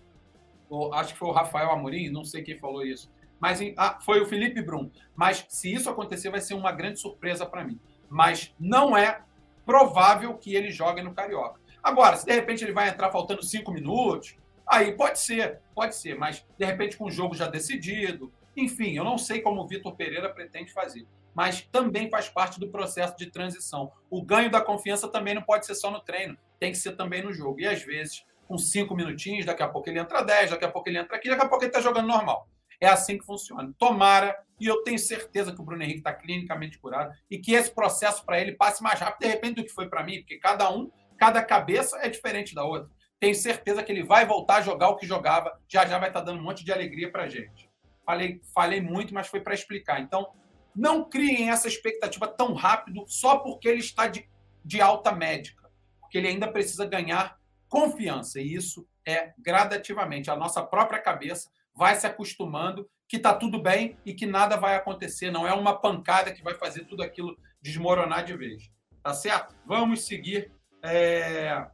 o, acho que foi o Rafael Amorim, não sei quem falou isso mas ah, foi o Felipe Brum. Mas se isso acontecer, vai ser uma grande surpresa para mim. Mas não é provável que ele jogue no Carioca. Agora, se de repente ele vai entrar faltando cinco minutos, aí pode ser, pode ser, mas de repente com o jogo já decidido. Enfim, eu não sei como o Vitor Pereira pretende fazer, mas também faz parte do processo de transição. O ganho da confiança também não pode ser só no treino, tem que ser também no jogo. E às vezes, com cinco minutinhos, daqui a pouco ele entra dez, daqui a pouco ele entra aqui, daqui a pouco ele está jogando normal. É assim que funciona. Tomara, e eu tenho certeza que o Bruno Henrique está clinicamente curado e que esse processo para ele passe mais rápido, de repente, do que foi para mim, porque cada um, cada cabeça é diferente da outra. Tenho certeza que ele vai voltar a jogar o que jogava, já já vai estar tá dando um monte de alegria para gente. Falei, falei muito, mas foi para explicar. Então, não criem essa expectativa tão rápido só porque ele está de, de alta médica, porque ele ainda precisa ganhar confiança, e isso é gradativamente. A nossa própria cabeça vai se acostumando que está tudo bem e que nada vai acontecer. Não é uma pancada que vai fazer tudo aquilo desmoronar de vez. Tá certo? Vamos seguir. É...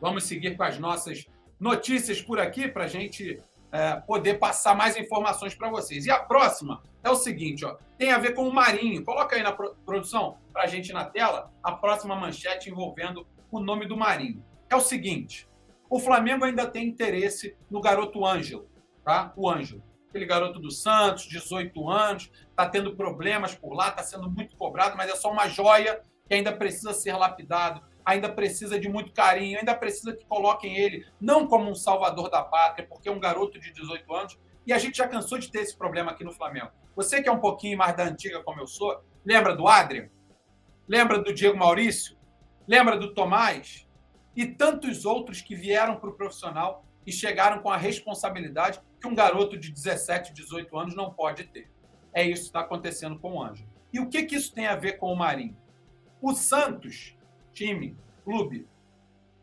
Vamos seguir com as nossas notícias por aqui para a gente é, poder passar mais informações para vocês. E a próxima é o seguinte, ó, tem a ver com o Marinho. Coloca aí na produção para a gente na tela a próxima manchete envolvendo o nome do Marinho. É o seguinte: o Flamengo ainda tem interesse no garoto Ângelo tá? O Ângelo. Aquele garoto do Santos, 18 anos, está tendo problemas por lá, está sendo muito cobrado, mas é só uma joia que ainda precisa ser lapidado, ainda precisa de muito carinho, ainda precisa que coloquem ele não como um salvador da pátria, porque é um garoto de 18 anos, e a gente já cansou de ter esse problema aqui no Flamengo. Você que é um pouquinho mais da antiga como eu sou, lembra do Adrian? Lembra do Diego Maurício? Lembra do Tomás? E tantos outros que vieram para o profissional e chegaram com a responsabilidade que um garoto de 17, 18 anos não pode ter. É isso que está acontecendo com o Anjo. E o que, que isso tem a ver com o Marinho? O Santos, time, clube,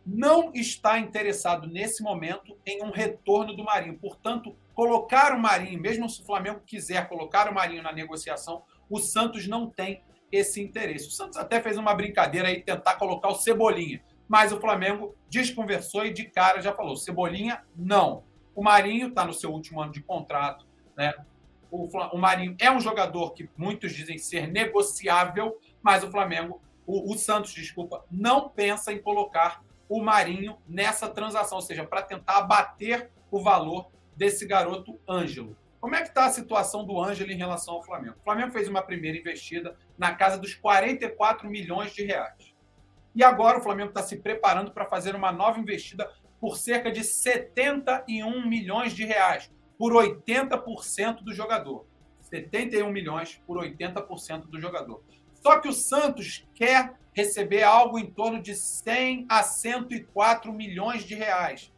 não está interessado nesse momento em um retorno do Marinho. Portanto, colocar o Marinho, mesmo se o Flamengo quiser colocar o Marinho na negociação, o Santos não tem esse interesse. O Santos até fez uma brincadeira aí, tentar colocar o Cebolinha, mas o Flamengo desconversou e de cara já falou: Cebolinha, não. O Marinho está no seu último ano de contrato. Né? O, o, Marinho é um jogador que muitos dizem ser negociável, mas o Flamengo, o, o Santos, desculpa, não pensa em colocar o Marinho nessa transação, ou seja, para tentar abater o valor desse garoto Ângelo. Como é que está a situação do Ângelo em relação ao Flamengo? O Flamengo fez uma primeira investida na casa dos 44 milhões de reais. E agora o Flamengo está se preparando para fazer uma nova investida por cerca de 71 milhões de reais, por 80% do jogador. 71 milhões por 80% do jogador. Só que o Santos quer receber algo em torno de 100 a 104 milhões de reais.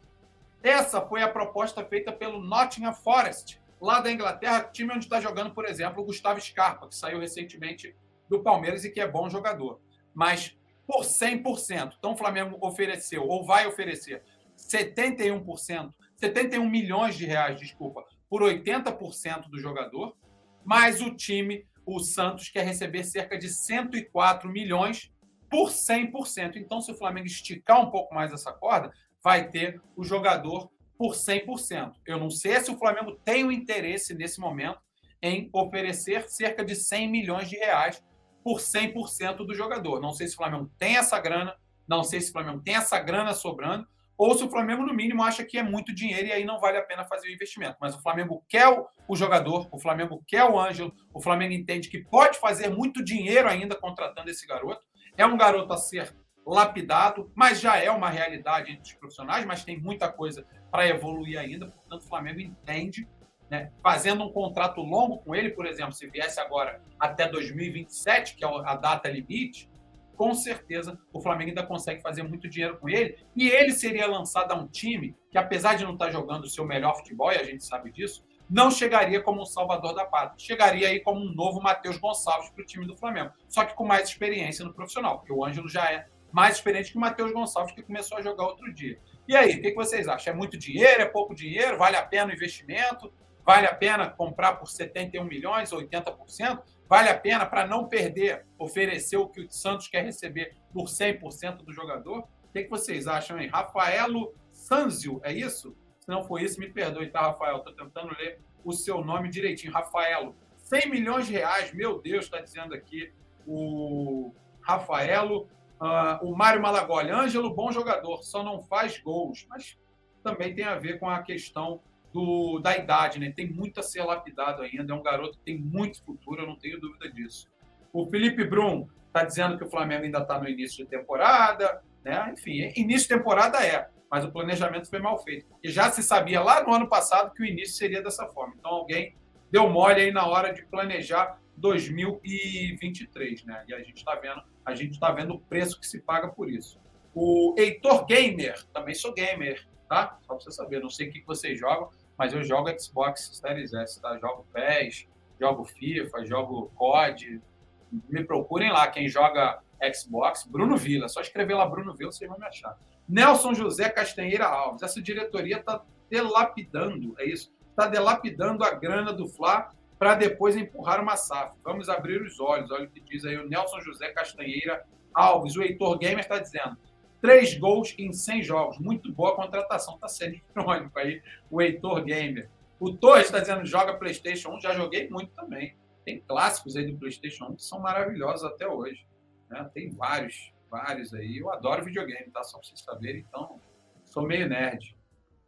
Essa foi a proposta feita pelo Nottingham Forest, lá da Inglaterra, time onde está jogando, por exemplo, o Gustavo Scarpa, que saiu recentemente do Palmeiras e que é bom jogador. Mas por 100%. Então o Flamengo ofereceu, ou vai oferecer, 71%, 71 milhões de reais, desculpa, por 80% do jogador, mas o time, o Santos, quer receber cerca de 104 milhões por 100%. Então, se o Flamengo esticar um pouco mais essa corda, vai ter o jogador por 100%. Eu não sei se o Flamengo tem o interesse nesse momento em oferecer cerca de 100 milhões de reais por 100% do jogador. Não sei se o Flamengo tem essa grana, não sei se o Flamengo tem essa grana sobrando, ou se o Flamengo, no mínimo, acha que é muito dinheiro e aí não vale a pena fazer o investimento. Mas o Flamengo quer o jogador, o Flamengo quer o Ângelo, o Flamengo entende que pode fazer muito dinheiro ainda contratando esse garoto. É um garoto a ser lapidado, mas já é uma realidade entre os profissionais, mas tem muita coisa para evoluir ainda. Portanto, o Flamengo entende, né, fazendo um contrato longo com ele, por exemplo, se viesse agora até 2027, que é a data limite, com certeza o Flamengo ainda consegue fazer muito dinheiro com ele. E ele seria lançado a um time que, apesar de não estar jogando o seu melhor futebol, e a gente sabe disso, não chegaria como um salvador da pátria. Chegaria aí como um novo Matheus Gonçalves para o time do Flamengo. Só que com mais experiência no profissional, porque o Ângelo já é mais experiente que o Matheus Gonçalves, que começou a jogar outro dia. E aí, o que vocês acham? É muito dinheiro? É pouco dinheiro? Vale a pena o investimento? Vale a pena comprar por 71 milhões, 80%? Vale a pena para não perder, oferecer o que o Santos quer receber por 100% do jogador? O que, vocês acham, hein? Rafaelo Sanzio, é isso? Se não for isso, me perdoe, tá, Rafael? Estou tentando ler o seu nome direitinho. Rafaelo, 100 milhões de reais, meu Deus, está dizendo aqui o Rafaelo. Uh, o Mário Malagoli, Ângelo, bom jogador, só não faz gols. Mas também tem a ver com a questão do, da idade, né? Tem muito a ser lapidado ainda. É um garoto que tem muito futuro, eu não tenho dúvida disso. O Felipe Brum está dizendo que o Flamengo ainda está no início de temporada, né? Enfim, início de temporada é, mas o planejamento foi mal feito. E já se sabia lá no ano passado que o início seria dessa forma. Então alguém deu mole aí na hora de planejar 2023, né? E a gente está vendo, a gente está vendo o preço que se paga por isso. O Heitor Gamer, também sou gamer, tá? Só para você saber, não sei o que vocês jogam, mas eu jogo Xbox Series S, tá? Jogo PES, jogo FIFA, jogo COD. Me procurem lá, quem joga Xbox, Bruno Vila. Só escrever lá Bruno Vila, vocês vão me achar. Nelson José Castanheira Alves. Essa diretoria está delapidando, é isso? Está delapidando a grana do Fla para depois empurrar uma SAF. Vamos abrir os olhos. Olha o que diz aí o Nelson José Castanheira Alves. O Heitor Gamer está dizendo: Três gols em 100 jogos. Muito boa contratação. Está sendo irônico aí o Heitor Gamer. O Torres está dizendo joga PlayStation 1. Já joguei muito também. Tem clássicos aí do PlayStation 1 que são maravilhosos até hoje. Né? Tem vários, vários aí. Eu adoro videogame, tá? Só para vocês saberem. Então, sou meio nerd.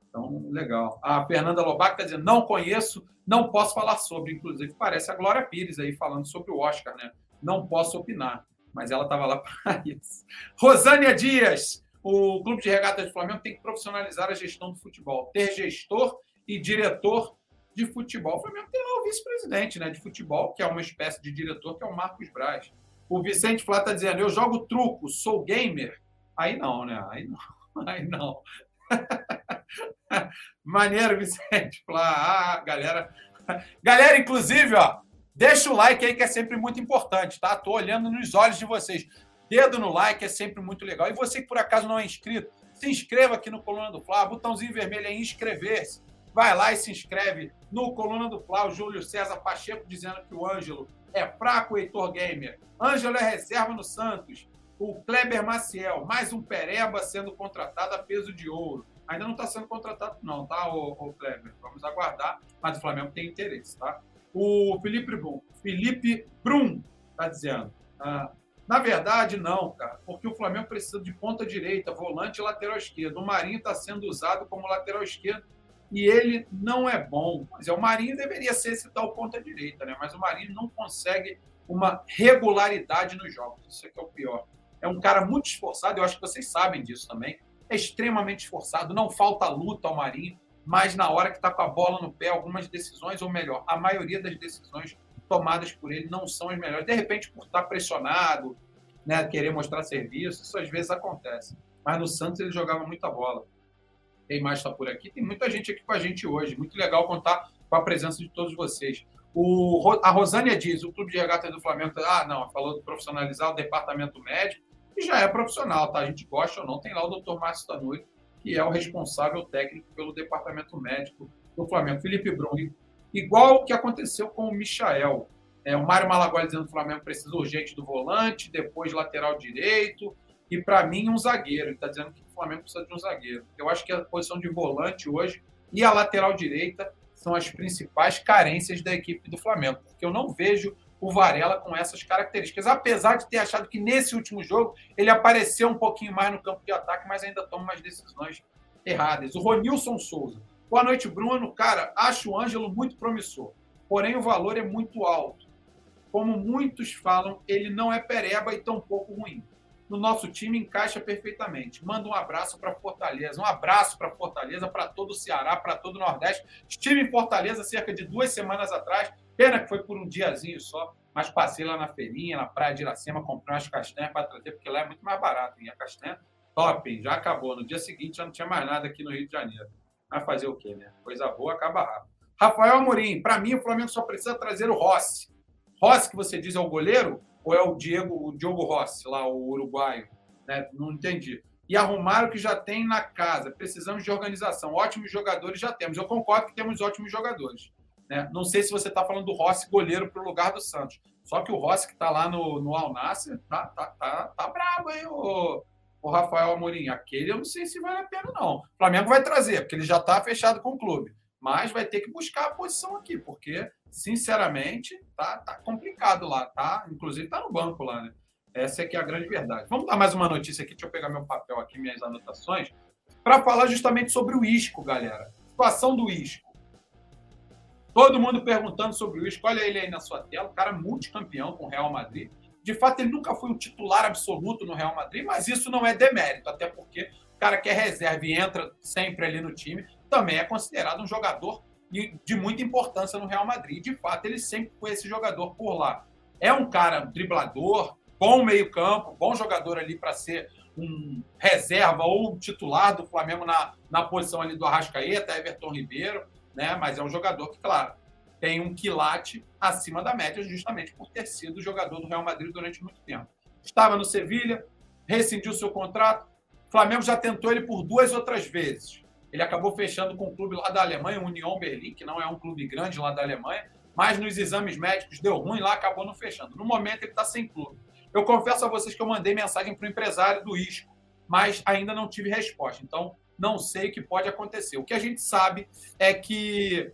Então, legal. A Fernanda Lobac está dizendo: não conheço, não posso falar sobre. Inclusive, parece a Glória Pires aí falando sobre o Oscar, né? Não posso opinar mas ela estava lá *laughs* para isso. Rosânia Dias, o Clube de Regatas do Flamengo tem que profissionalizar a gestão do futebol, ter gestor e diretor de futebol. O Flamengo tem lá o vice-presidente né, de futebol, que é uma espécie de diretor, que é o Marcos Braz. O Vicente Flá está dizendo: eu jogo truco, sou gamer. Aí não, né? Aí não. *laughs* Aí não. *laughs* Maneiro, Vicente Flá. Ah, galera. Galera, inclusive, ó, Deixa o like aí que é sempre muito importante, tá? Tô olhando nos olhos de vocês. Dedo no like é sempre muito legal. E você que por acaso não é inscrito, se inscreva aqui no Coluna do Fla, botãozinho vermelho aí, inscrever-se. Vai lá e se inscreve no Coluna do Fla. O Júlio César Pacheco dizendo que o Ângelo é fraco, Heitor Gamer. Ângelo é reserva no Santos. O Kleber Maciel, mais um Pereba sendo contratado a peso de ouro. Ainda não está sendo contratado, não, tá, o Kleber? Vamos aguardar, mas o Flamengo tem interesse, tá? O Felipe Brum, Felipe Brum está dizendo. Ah, na verdade, não, cara, porque o Flamengo precisa de ponta direita, volante e lateral esquerdo. O Marinho está sendo usado como lateral esquerdo e ele não é bom. Mas é, o Marinho deveria ser esse tal ponta direita, né? Mas o Marinho não consegue uma regularidade nos jogos. Isso é que é o pior. é um cara muito esforçado, eu acho que vocês sabem disso também. É extremamente esforçado, não falta luta ao Marinho, mas na hora que está com a bola no pé, algumas decisões, ou melhor, a maioria das decisões tomadas por ele não são as melhores. De repente, por estar tá pressionado, né, querer mostrar serviço, isso às vezes acontece. Mas no Santos ele jogava muita bola. Tem mais está por aqui. Tem muita gente aqui com a gente hoje. Muito legal contar com a presença de todos vocês. O, a Rosânia diz, o Clube de Regatas do Flamengo, ah, não, falou de profissionalizar o departamento médico, e já é profissional, tá? A gente gosta ou não, tem lá o doutor Márcio Tanuri, que é o responsável técnico pelo departamento médico do Flamengo. Felipe Brum, igual o que aconteceu com o Michael. É, o Mário Malagoli dizendo que o Flamengo precisa urgente do volante, depois lateral direito, e para mim um zagueiro. Ele está dizendo que o Flamengo precisa de um zagueiro. Eu acho que a posição de volante hoje e a lateral direita são as principais carências da equipe do Flamengo, porque eu não vejo o Varela com essas características, apesar de ter achado que nesse último jogo ele apareceu um pouquinho mais no campo de ataque, mas ainda toma umas decisões erradas. O Ronilson Souza. Boa noite, Bruno. Cara, acho o Ângelo muito promissor, porém o valor é muito alto. Como muitos falam, ele não é pereba e tão pouco ruim no nosso time encaixa perfeitamente. Manda um abraço para Fortaleza, um abraço para Fortaleza, para todo o Ceará, para todo o Nordeste. Estive em Fortaleza cerca de duas semanas atrás, pena que foi por um diazinho só, mas passei lá na feirinha, na praia de Iracema, comprei umas castanhas para trazer, porque lá é muito mais barato. E a castanha, top, já acabou. No dia seguinte já não tinha mais nada aqui no Rio de Janeiro. Vai fazer o quê, né? Coisa boa acaba rápido. Rafael Amorim, para mim o Flamengo só precisa trazer o Rossi. Rossi, que você diz é o goleiro, ou é o Diego, o Diogo Rossi, lá, o uruguaio? Né? Não entendi. E arrumaram o que já tem na casa. Precisamos de organização. Ótimos jogadores já temos. Eu concordo que temos ótimos jogadores. Né? Não sei se você está falando do Rossi goleiro para o lugar do Santos. Só que o Rossi que está lá no, no Al Nassr, tá, tá, tá, tá hein, o, o Rafael Amorim. Aquele eu não sei se vale a pena, não. O Flamengo vai trazer, porque ele já está fechado com o clube. Mas vai ter que buscar a posição aqui, porque sinceramente, tá, tá complicado lá, tá? Inclusive tá no banco lá, né? Essa é que é a grande verdade. Vamos dar mais uma notícia aqui, deixa eu pegar meu papel aqui, minhas anotações, para falar justamente sobre o Isco, galera. Situação do Isco. Todo mundo perguntando sobre o Isco. Olha ele aí na sua tela, o cara multicampeão com o Real Madrid. De fato, ele nunca foi um titular absoluto no Real Madrid, mas isso não é demérito, até porque o cara que é reserva e entra sempre ali no time, também é considerado um jogador de muita importância no Real Madrid. De fato, ele sempre foi esse jogador por lá. É um cara driblador, bom meio-campo, bom jogador ali para ser um reserva ou titular do Flamengo na, na posição ali do Arrascaeta, Everton Ribeiro, né? Mas é um jogador que, claro, tem um quilate acima da média, justamente por ter sido jogador do Real Madrid durante muito tempo. Estava no Sevilha, rescindiu seu contrato. O Flamengo já tentou ele por duas outras vezes. Ele acabou fechando com o clube lá da Alemanha, Union Berlim, que não é um clube grande lá da Alemanha, mas nos exames médicos deu ruim lá, acabou não fechando. No momento ele está sem clube. Eu confesso a vocês que eu mandei mensagem para o empresário do Isco, mas ainda não tive resposta. Então, não sei o que pode acontecer. O que a gente sabe é que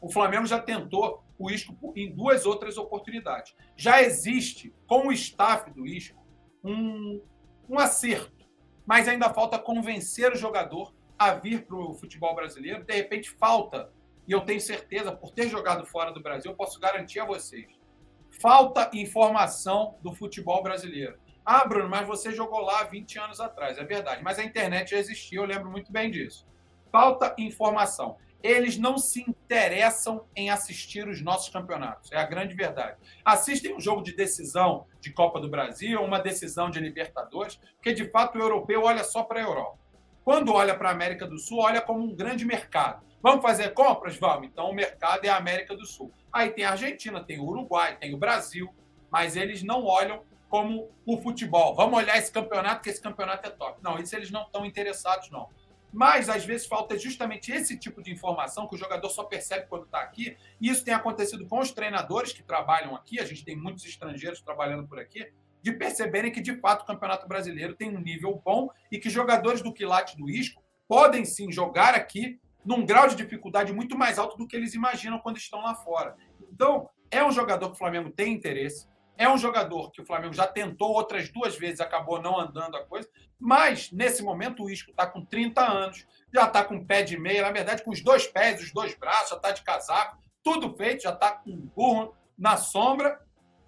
o Flamengo já tentou o Isco em duas outras oportunidades. Já existe, com o staff do Isco, um, um acerto, mas ainda falta convencer o jogador a vir para o futebol brasileiro, de repente falta, e eu tenho certeza, por ter jogado fora do Brasil, eu posso garantir a vocês, falta informação do futebol brasileiro. Ah, Bruno, mas você jogou lá 20 anos atrás, é verdade, mas a internet já existia, eu lembro muito bem disso. Falta informação. Eles não se interessam em assistir os nossos campeonatos, é a grande verdade. Assistem um jogo de decisão de Copa do Brasil, uma decisão de Libertadores, porque de fato o europeu olha só para a Europa. Quando olha para a América do Sul, olha como um grande mercado. Vamos fazer compras? Vamos. Então, o mercado é a América do Sul. Aí tem a Argentina, tem o Uruguai, tem o Brasil, mas eles não olham como o futebol. Vamos olhar esse campeonato, que esse campeonato é top. Não, isso eles não estão interessados, não. Mas, às vezes, falta justamente esse tipo de informação que o jogador só percebe quando está aqui. E isso tem acontecido com os treinadores que trabalham aqui. A gente tem muitos estrangeiros trabalhando por aqui de perceberem que, de fato, o Campeonato Brasileiro tem um nível bom e que jogadores do quilate do Isco podem sim jogar aqui num grau de dificuldade muito mais alto do que eles imaginam quando estão lá fora. Então, é um jogador que o Flamengo tem interesse, é um jogador que o Flamengo já tentou outras duas vezes, acabou não andando a coisa, mas nesse momento o Isco está com 30 anos, já está com pé de meia, na verdade, com os dois pés, os dois braços, já está de casaco, tudo feito, já está com um burro na sombra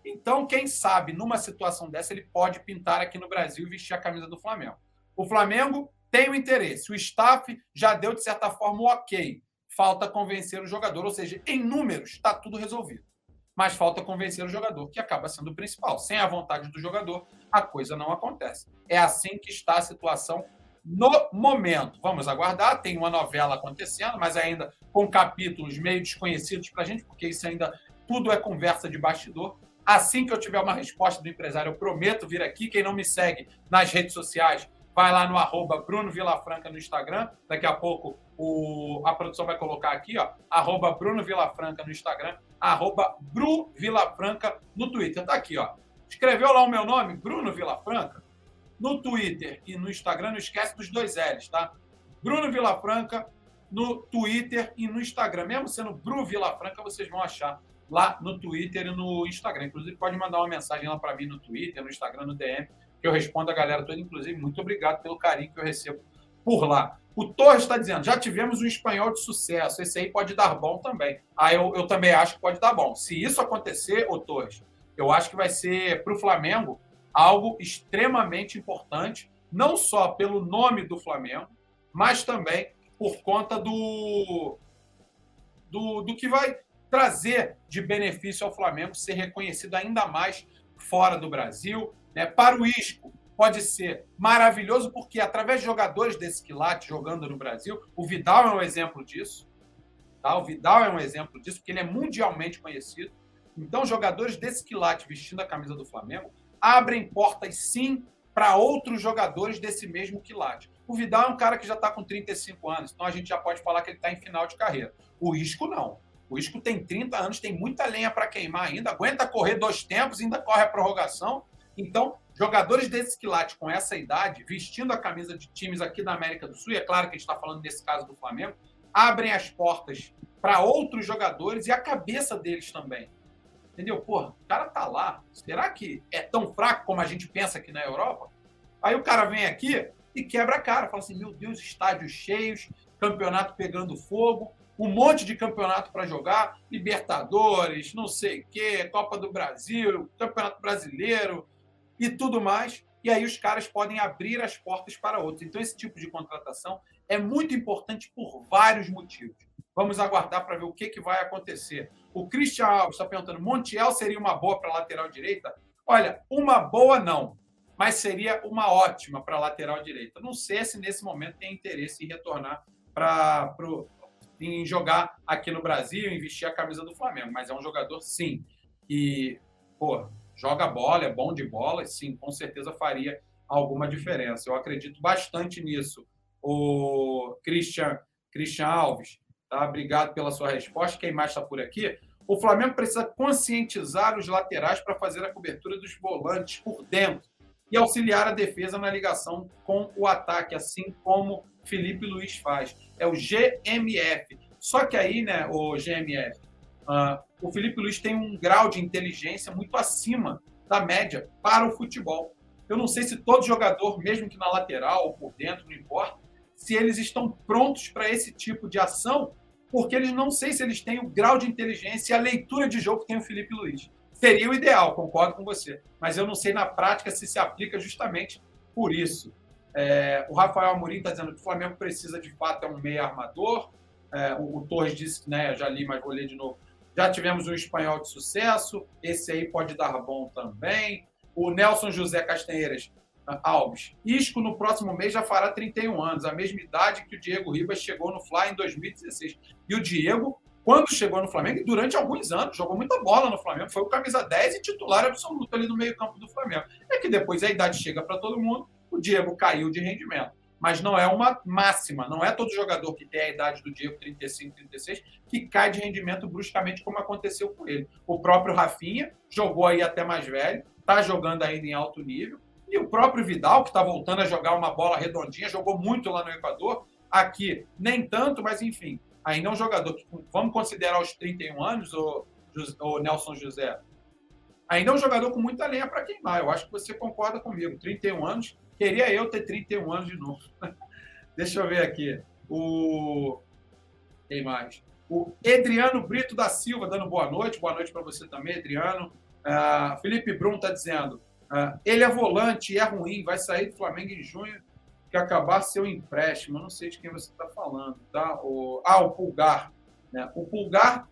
Então, quem sabe, numa situação dessa, ele pode pintar aqui no Brasil e vestir a camisa do Flamengo. O Flamengo tem o interesse, o staff já deu, de certa forma, o ok. Falta convencer o jogador, ou seja, em números, está tudo resolvido. Mas falta convencer o jogador, que acaba sendo o principal. Sem a vontade do jogador, a coisa não acontece. É assim que está a situação no momento. Vamos aguardar, tem uma novela acontecendo, mas ainda com capítulos meio desconhecidos para a gente, porque isso ainda tudo é conversa de bastidor. Assim que eu tiver uma resposta do empresário, eu prometo vir aqui. Quem não me segue nas redes sociais, vai lá no arroba Bruno Vilafranca no Instagram. Daqui a pouco o, a produção vai colocar aqui, ó, arroba Bruno Vilafranca no Instagram, arroba Bru Vilafranca no Twitter. Tá aqui, ó. Escreveu lá o meu nome, Bruno Vilafranca, no Twitter e no Instagram, não esquece dos dois L's, tá? Bruno Vilafranca no Twitter e no Instagram. Mesmo sendo Bru Vilafranca, vocês vão achar lá no Twitter e no Instagram. Inclusive, pode mandar uma mensagem lá para mim no Twitter, no Instagram, no DM, que eu respondo a galera toda. Inclusive, muito obrigado pelo carinho que eu recebo por lá. O Torres está dizendo, já tivemos um espanhol de sucesso, esse aí pode dar bom também. Ah, eu, eu também acho que pode dar bom. Se isso acontecer, o Torres, eu acho que vai ser para o Flamengo algo extremamente importante, não só pelo nome do Flamengo, mas também por conta do, do, do que vai trazer de benefício ao Flamengo ser reconhecido ainda mais fora do Brasil. Né? Para o Isco, pode ser maravilhoso, porque através de jogadores desse quilate jogando no Brasil, o Vidal é um exemplo disso. Tá? O Vidal é um exemplo disso, porque ele é mundialmente conhecido. Então, jogadores desse quilate vestindo a camisa do Flamengo abrem portas, sim, para outros jogadores desse mesmo quilate. O Vidal é um cara que já está com 35 anos, então a gente já pode falar que ele está em final de carreira. O Isco não. O Isco tem 30 anos, tem muita lenha para queimar ainda, aguenta correr dois tempos, ainda corre a prorrogação. Então, jogadores desse quilate com essa idade, vestindo a camisa de times aqui da América do Sul, e é claro que a gente está falando nesse caso do Flamengo, abrem as portas para outros jogadores e a cabeça deles também. Entendeu? Pô, o cara tá lá. Será que é tão fraco como a gente pensa aqui na Europa? Aí o cara vem aqui e quebra a cara. Fala assim: meu Deus, estádios cheios, campeonato pegando fogo um monte de campeonato para jogar, Libertadores, não sei o quê, Copa do Brasil, Campeonato Brasileiro e tudo mais. E aí os caras podem abrir as portas para outros. Então, esse tipo de contratação é muito importante por vários motivos. Vamos aguardar para ver o que, que vai acontecer. O Christian Alves está perguntando: Montiel seria uma boa para a lateral direita? Olha, uma boa não, mas seria uma ótima para lateral direita. Não sei se nesse momento tem interesse em retornar para em jogar aqui no Brasil, em vestir a camisa do Flamengo, mas é um jogador, sim, que, pô, joga bola, é bom de bola, sim, com certeza faria alguma diferença. Eu acredito bastante nisso. O Christian, Christian Alves, tá? Obrigado pela sua resposta. Quem mais está por aqui? O Flamengo precisa conscientizar os laterais para fazer a cobertura dos volantes por dentro e auxiliar a defesa na ligação com o ataque, assim como Felipe Luiz faz. É o GMF. Só que aí, né, o GMF, uh, ah, o Felipe Luiz tem um grau de inteligência muito acima da média para o futebol. Eu não sei se todo jogador, mesmo que na lateral ou por dentro, não importa, se eles estão prontos para esse tipo de ação, porque eles não sei se eles têm o grau de inteligência e a leitura de jogo que tem o Felipe Luiz. Seria o ideal, concordo com você. Mas eu não sei na prática se se aplica justamente por isso. É, o Rafael Amorim está dizendo que o Flamengo precisa de fato é um meio armador. É, o, o, Torres disse, né, já li, mas vou ler de novo. Já tivemos um espanhol de sucesso, esse aí pode dar bom também. O Nelson José Castanheiras Alves. Isco no próximo mês já fará 31 anos, a mesma idade que o Diego Ribas chegou no Fly em 2016. E o Diego, quando chegou no Flamengo, durante alguns anos, jogou muita bola no Flamengo, foi o camisa 10 e titular absoluto ali no meio-campo do Flamengo. É que depois a idade chega para todo mundo o Diego caiu de rendimento. Mas não é uma máxima, não é todo jogador que tem a idade do Diego, 35, 36, que cai de rendimento bruscamente, como aconteceu com ele. O próprio Rafinha jogou aí até mais velho, está jogando ainda em alto nível. E o próprio Vidal, que está voltando a jogar uma bola redondinha, jogou muito lá no Equador. Aqui, nem tanto, mas enfim, ainda é um jogador que, vamos considerar os 31 anos, o, o Nelson José, ainda é um jogador com muita lenha para queimar. Eu acho que você concorda comigo. 31 anos, Queria eu ter 31 anos de novo. *laughs* Deixa eu ver aqui. O. Quem mais? O Adriano Brito da Silva dando boa noite. Boa noite para você também, Adriano. Uh, Felipe Brum está dizendo: uh, ele é volante é ruim, vai sair do Flamengo em junho que acabar seu empréstimo. Eu não sei de quem você está falando, tá? O, ah, o Pulgar. Né? O Pulgar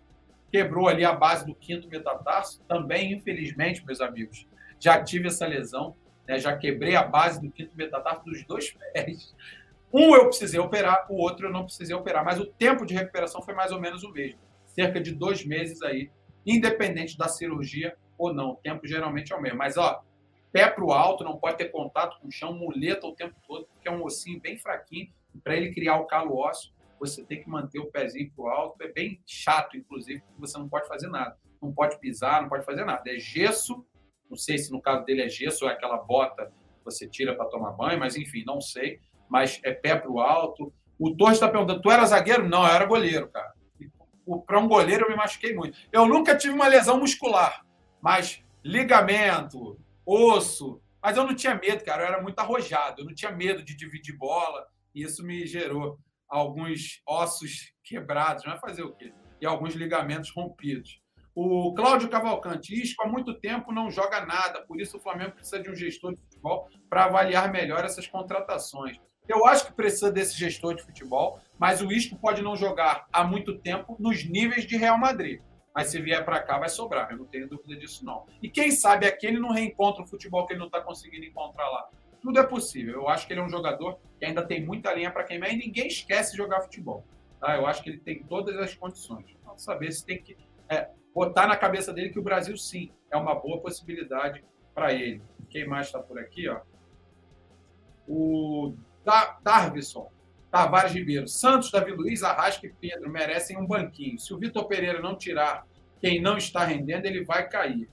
quebrou ali a base do quinto metatarso. Também, infelizmente, meus amigos, já tive essa lesão. Né? Já quebrei a base do quinto metatarso dos dois pés. Um eu precisei operar, o outro eu não precisei operar. Mas o tempo de recuperação foi mais ou menos o mesmo. Cerca de dois meses aí, independente da cirurgia ou não. O tempo geralmente é o mesmo. Mas, ó, pé para o alto, não pode ter contato com o chão, muleta o tempo todo, porque é um ossinho bem fraquinho. Para ele criar o calo ósseo, você tem que manter o pezinho para o alto. É bem chato, inclusive, porque você não pode fazer nada. Não pode pisar, não pode fazer nada. É gesso, não sei se no caso dele é gesso ou é aquela bota que você tira para tomar banho, mas enfim, não sei. Mas é pé para o alto. O Torres está perguntando: tu era zagueiro? Não, eu era goleiro, cara. Para um goleiro eu me machuquei muito. Eu nunca tive uma lesão muscular, mas ligamento, osso. Mas eu não tinha medo, cara. Eu era muito arrojado. Eu não tinha medo de dividir bola. E isso me gerou alguns ossos quebrados. Vai fazer o quê? E alguns ligamentos rompidos. O Cláudio Cavalcante, Isco há muito tempo não joga nada, por isso o Flamengo precisa de um gestor de futebol para avaliar melhor essas contratações. Eu acho que precisa desse gestor de futebol, mas o Isco pode não jogar há muito tempo nos níveis de Real Madrid mas se vier para cá vai sobrar, eu não tenho dúvida disso não. E quem sabe aqui ele não reencontra o futebol que ele não está conseguindo encontrar lá. Tudo é possível. Eu acho que ele é um jogador que ainda tem muita linha para queimar e ninguém esquece de jogar futebol. Tá? Eu acho que ele tem todas as condições. Vamos saber se tem que é, botar na cabeça dele que o Brasil sim é uma boa possibilidade para ele. Quem mais está por aqui? Ó? O Darvison. Tavares Ribeiro. Santos, Davi Luiz, Arrasca e Pedro merecem um banquinho. Se o Vitor Pereira não tirar quem não está rendendo, ele vai cair.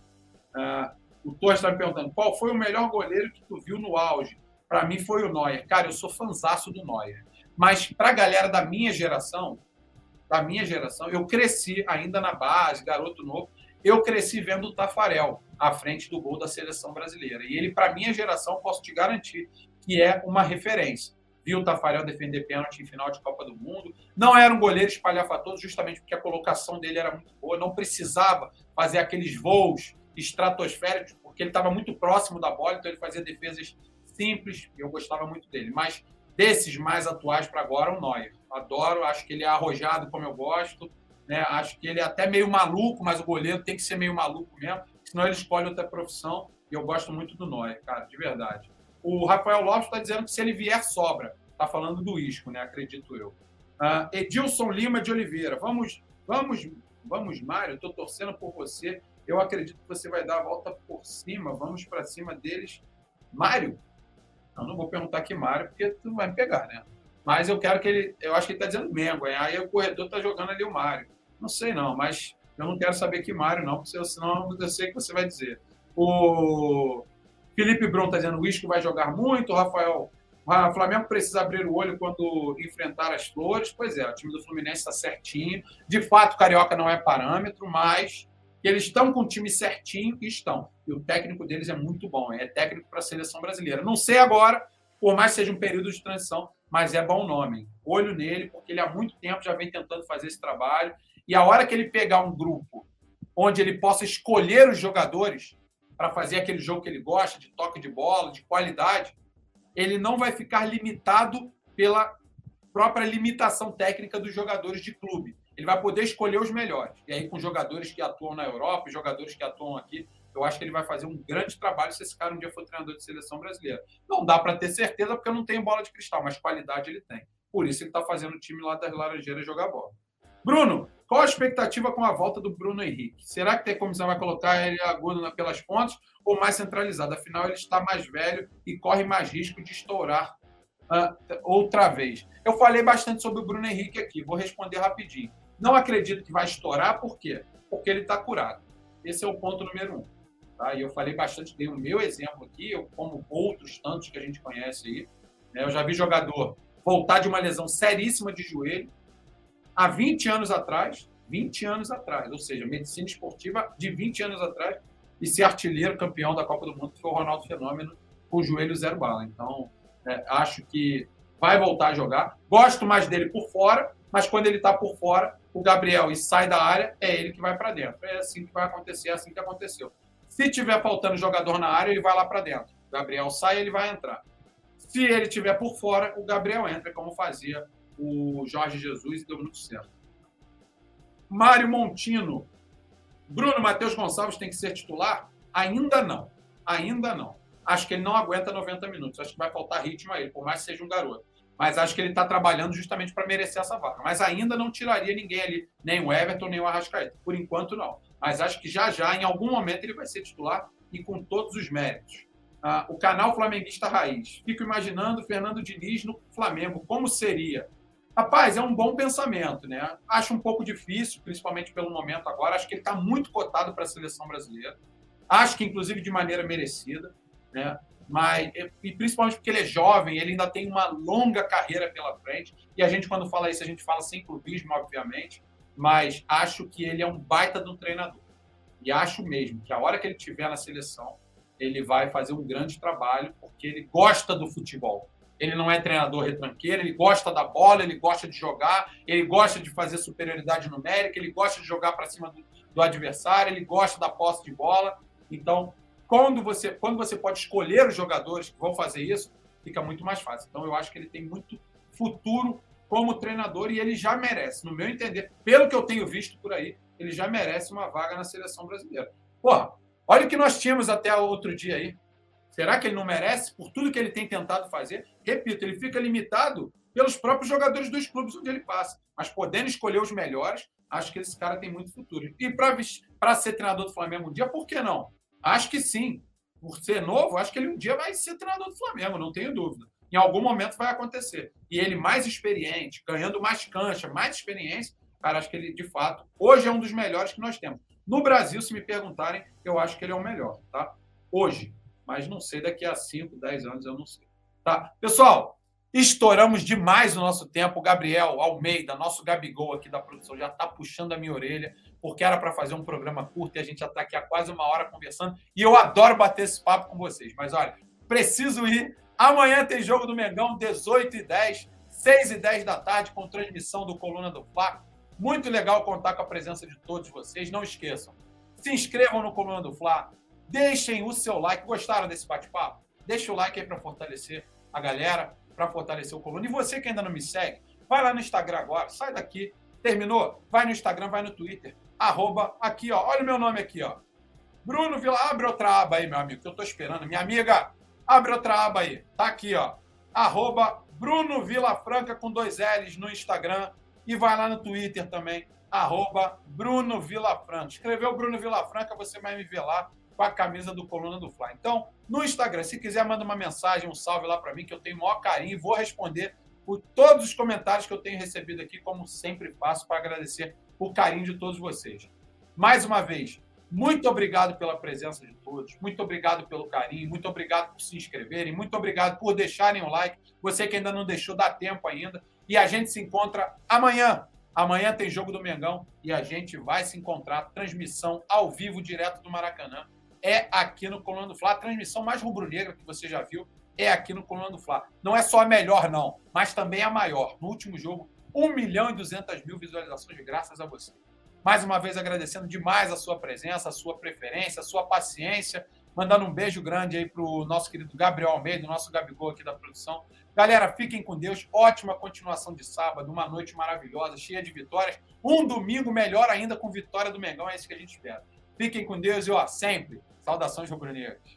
Uh, o Torres está me perguntando qual foi o melhor goleiro que tu viu no auge. Para mim foi o Neuer. Cara, eu sou fanzaço do Neuer. Mas para a galera da minha geração, da minha geração, eu cresci ainda na base, garoto novo, eu cresci vendo o Tafarel à frente do gol da seleção brasileira. E ele, para minha geração, posso te garantir que é uma referência viu o Tafarel defender pênalti em final de Copa do Mundo. Não era um goleiro espalhafatoso, justamente porque a colocação dele era muito boa, não precisava fazer aqueles voos estratosféricos, porque ele estava muito próximo da bola, então ele fazia defesas simples, e eu gostava muito dele. Mas desses mais atuais para agora, o Neuer. Adoro, acho que ele é arrojado como eu gosto, né? acho que ele é até meio maluco, mas o goleiro tem que ser meio maluco mesmo, senão ele escolhe outra profissão, e eu gosto muito do Neuer, cara, de verdade. O Rafael Lopes está dizendo que se ele vier, sobra. Está falando do Isco, né? Acredito eu. Uh, Edilson Lima de Oliveira. Vamos, vamos, vamos, Mário. Estou torcendo por você. Eu acredito que você vai dar a volta por cima. Vamos para cima deles. Mário? Eu não vou perguntar aqui, Mário, porque tu vai me pegar, né? Mas eu quero que ele. Eu acho que ele está dizendo Mengo. Aí o corredor está jogando ali o Mário. Não sei, não, mas eu não quero saber que Mário, não, porque senão eu sei que você vai dizer. O Felipe Bron está dizendo o Isco vai jogar muito. Rafael, o Flamengo precisa abrir o olho quando enfrentar as flores. Pois é, o time do Fluminense está certinho. De fato, o Carioca não é parâmetro, mas eles estão com o time certinho e estão. E o técnico deles é muito bom, é técnico para a seleção brasileira. Não sei agora, por mais que seja um período de transição, mas é bom nome. Olho nele, porque ele há muito tempo já vem tentando fazer esse trabalho. E a hora que ele pegar um grupo onde ele possa escolher os jogadores, para fazer aquele jogo que ele gosta, de toque de bola, de qualidade, ele não vai ficar limitado pela própria limitação técnica dos jogadores de clube. Ele vai poder escolher os melhores. E aí, com jogadores que atuam na Europa, jogadores que atuam aqui, eu acho que ele vai fazer um grande trabalho se esse cara um dia for treinador de seleção brasileira. Não dá para ter certeza, porque eu não tenho bola de cristal, mas qualidade ele tem. Por isso ele está fazendo o time lá das Laranjeiras jogar bola. Bruno, qual a expectativa com a volta do Bruno Henrique? Será que tem comissão vai colocar ele agudo pelas pontas ou mais centralizado? Afinal, ele está mais velho e corre mais risco de estourar uh, outra vez. Eu falei bastante sobre o Bruno Henrique aqui, vou responder rapidinho. Não acredito que vai estourar, por quê? Porque ele está curado. Esse é o ponto número um. Tá? E eu falei bastante, dei o meu exemplo aqui, eu, como outros tantos que a gente conhece aí. Né? Eu já vi jogador voltar de uma lesão seríssima de joelho, há 20 anos atrás, 20 anos atrás, ou seja, medicina esportiva de 20 anos atrás, e ser artilheiro campeão da Copa do Mundo, que foi o Ronaldo Fenômeno, com o joelho zero bala. Então, é, acho que vai voltar a jogar. Gosto mais dele por fora, mas quando ele está por fora, o Gabriel e sai da área, é ele que vai para dentro. É assim que vai acontecer, é assim que aconteceu. Se tiver faltando jogador na área, ele vai lá para dentro. O Gabriel sai, ele vai entrar. Se ele tiver por fora, o Gabriel entra, como fazia o Jorge Jesus e deu muito certo. Mário Montino. Bruno Matheus Gonçalves tem que ser titular? Ainda não. Ainda não. Acho que ele não aguenta 90 minutos. Acho que vai faltar ritmo a ele, por mais que seja um garoto. Mas acho que ele está trabalhando justamente para merecer essa vaga. Mas ainda não tiraria ninguém ali, nem o Everton, nem o Arrascaeta. Por enquanto, não. Mas acho que já já, em algum momento, ele vai ser titular e com todos os méritos. Ah, o canal Flamenguista Raiz. Fico imaginando Fernando Diniz no Flamengo. Como seria? Rapaz, é um bom pensamento, né? Acho um pouco difícil, principalmente pelo momento agora. Acho que ele está muito cotado para a seleção brasileira. Acho que, inclusive, de maneira merecida, né? Mas, e principalmente porque ele é jovem, ele ainda tem uma longa carreira pela frente. E a gente, quando fala isso, a gente fala sem clubismo, obviamente. Mas acho que ele é um baita de um treinador. E acho mesmo que a hora que ele estiver na seleção, ele vai fazer um grande trabalho, porque ele gosta do futebol ele não é treinador retranqueiro, ele gosta da bola, ele gosta de jogar, ele gosta de fazer superioridade numérica, ele gosta de jogar para cima do, do, adversário, ele gosta da posse de bola. Então, quando você, quando você pode escolher os jogadores que vão fazer isso, fica muito mais fácil. Então, eu acho que ele tem muito futuro como treinador e ele já merece, no meu entender, pelo que eu tenho visto por aí, ele já merece uma vaga na seleção brasileira. Porra, olha o que nós tínhamos até outro dia aí. Será que ele não merece por tudo que ele tem tentado fazer? Repito, ele fica limitado pelos próprios jogadores dos clubes onde ele passa. Mas podendo escolher os melhores, acho que esse cara tem muito futuro. E para ser treinador do Flamengo um dia, por que não? Acho que sim. Por ser novo, acho que ele um dia vai ser treinador do Flamengo, não tenho dúvida. Em algum momento vai acontecer. E ele mais experiente, ganhando mais cancha, mais experiência, cara, acho que ele, de fato, hoje é um dos melhores que nós temos. No Brasil, se me perguntarem, eu acho que ele é o melhor, tá? Hoje mas não sei daqui a 5, 10 anos, eu não sei. Tá? Pessoal, estouramos demais o nosso tempo. O Gabriel Almeida, nosso Gabigol aqui da produção, já está puxando a minha orelha, porque era para fazer um programa curto e a gente já está aqui há quase uma hora conversando. E eu adoro bater esse papo com vocês. Mas olha, preciso ir. Amanhã tem jogo do Mengão, 18 e 10, 6 e 10 da tarde, com transmissão do Coluna do Fla. Muito legal contar com a presença de todos vocês. Não esqueçam, se inscrevam no Coluna do Fla, Deixem o seu like. Gostaram desse bate-papo? Deixa o like aí para fortalecer a galera, para fortalecer o coluna. E você que ainda não me segue, vai lá no Instagram agora, sai daqui. Terminou? Vai no Instagram, vai no Twitter. Arroba aqui, ó. Olha o meu nome aqui, ó. Bruno Vila, abre outra aba aí, meu amigo, que eu tô esperando. Minha amiga, abre outra aba aí. Tá aqui, ó. Arroba Bruno Vila Franca com dois L's no Instagram. E vai lá no Twitter também. Arroba Bruno Vila Franca. Escreveu Bruno Vila Franca, você vai me ver lá com a camisa do Coluna do Fly. Então, no Instagram, se quiser, manda uma mensagem, um salve lá para mim, que eu tenho o maior carinho e vou responder por todos os comentários que eu tenho recebido aqui, como sempre faço, para agradecer o carinho de todos vocês. Mais uma vez, muito obrigado pela presença de todos, muito obrigado pelo carinho, muito obrigado por se inscreverem, muito obrigado por deixarem o like. Você que ainda não deixou, dá tempo ainda. E a gente se encontra amanhã. Amanhã tem jogo do Mengão e a gente vai se encontrar, transmissão ao vivo, direto do Maracanã é aqui no Coluna do Fla. A transmissão mais rubro-negra que você já viu é aqui no Coluna do Fla. Não é só a melhor, não, mas também a maior. No último jogo, 1 milhão e 200 mil visualizações, graças a você. Mais uma vez agradecendo demais a sua presença, a sua preferência, a sua paciência. Mandando um beijo grande aí para o nosso querido Gabriel Almeida, nosso Gabigol aqui da produção. Galera, fiquem com Deus. Ótima continuação de sábado, uma noite maravilhosa, cheia de vitórias. Um domingo melhor ainda com vitória do Mengão, é isso que a gente espera. Fiquem com Deus e, ó, sempre, saudações rubro-negras.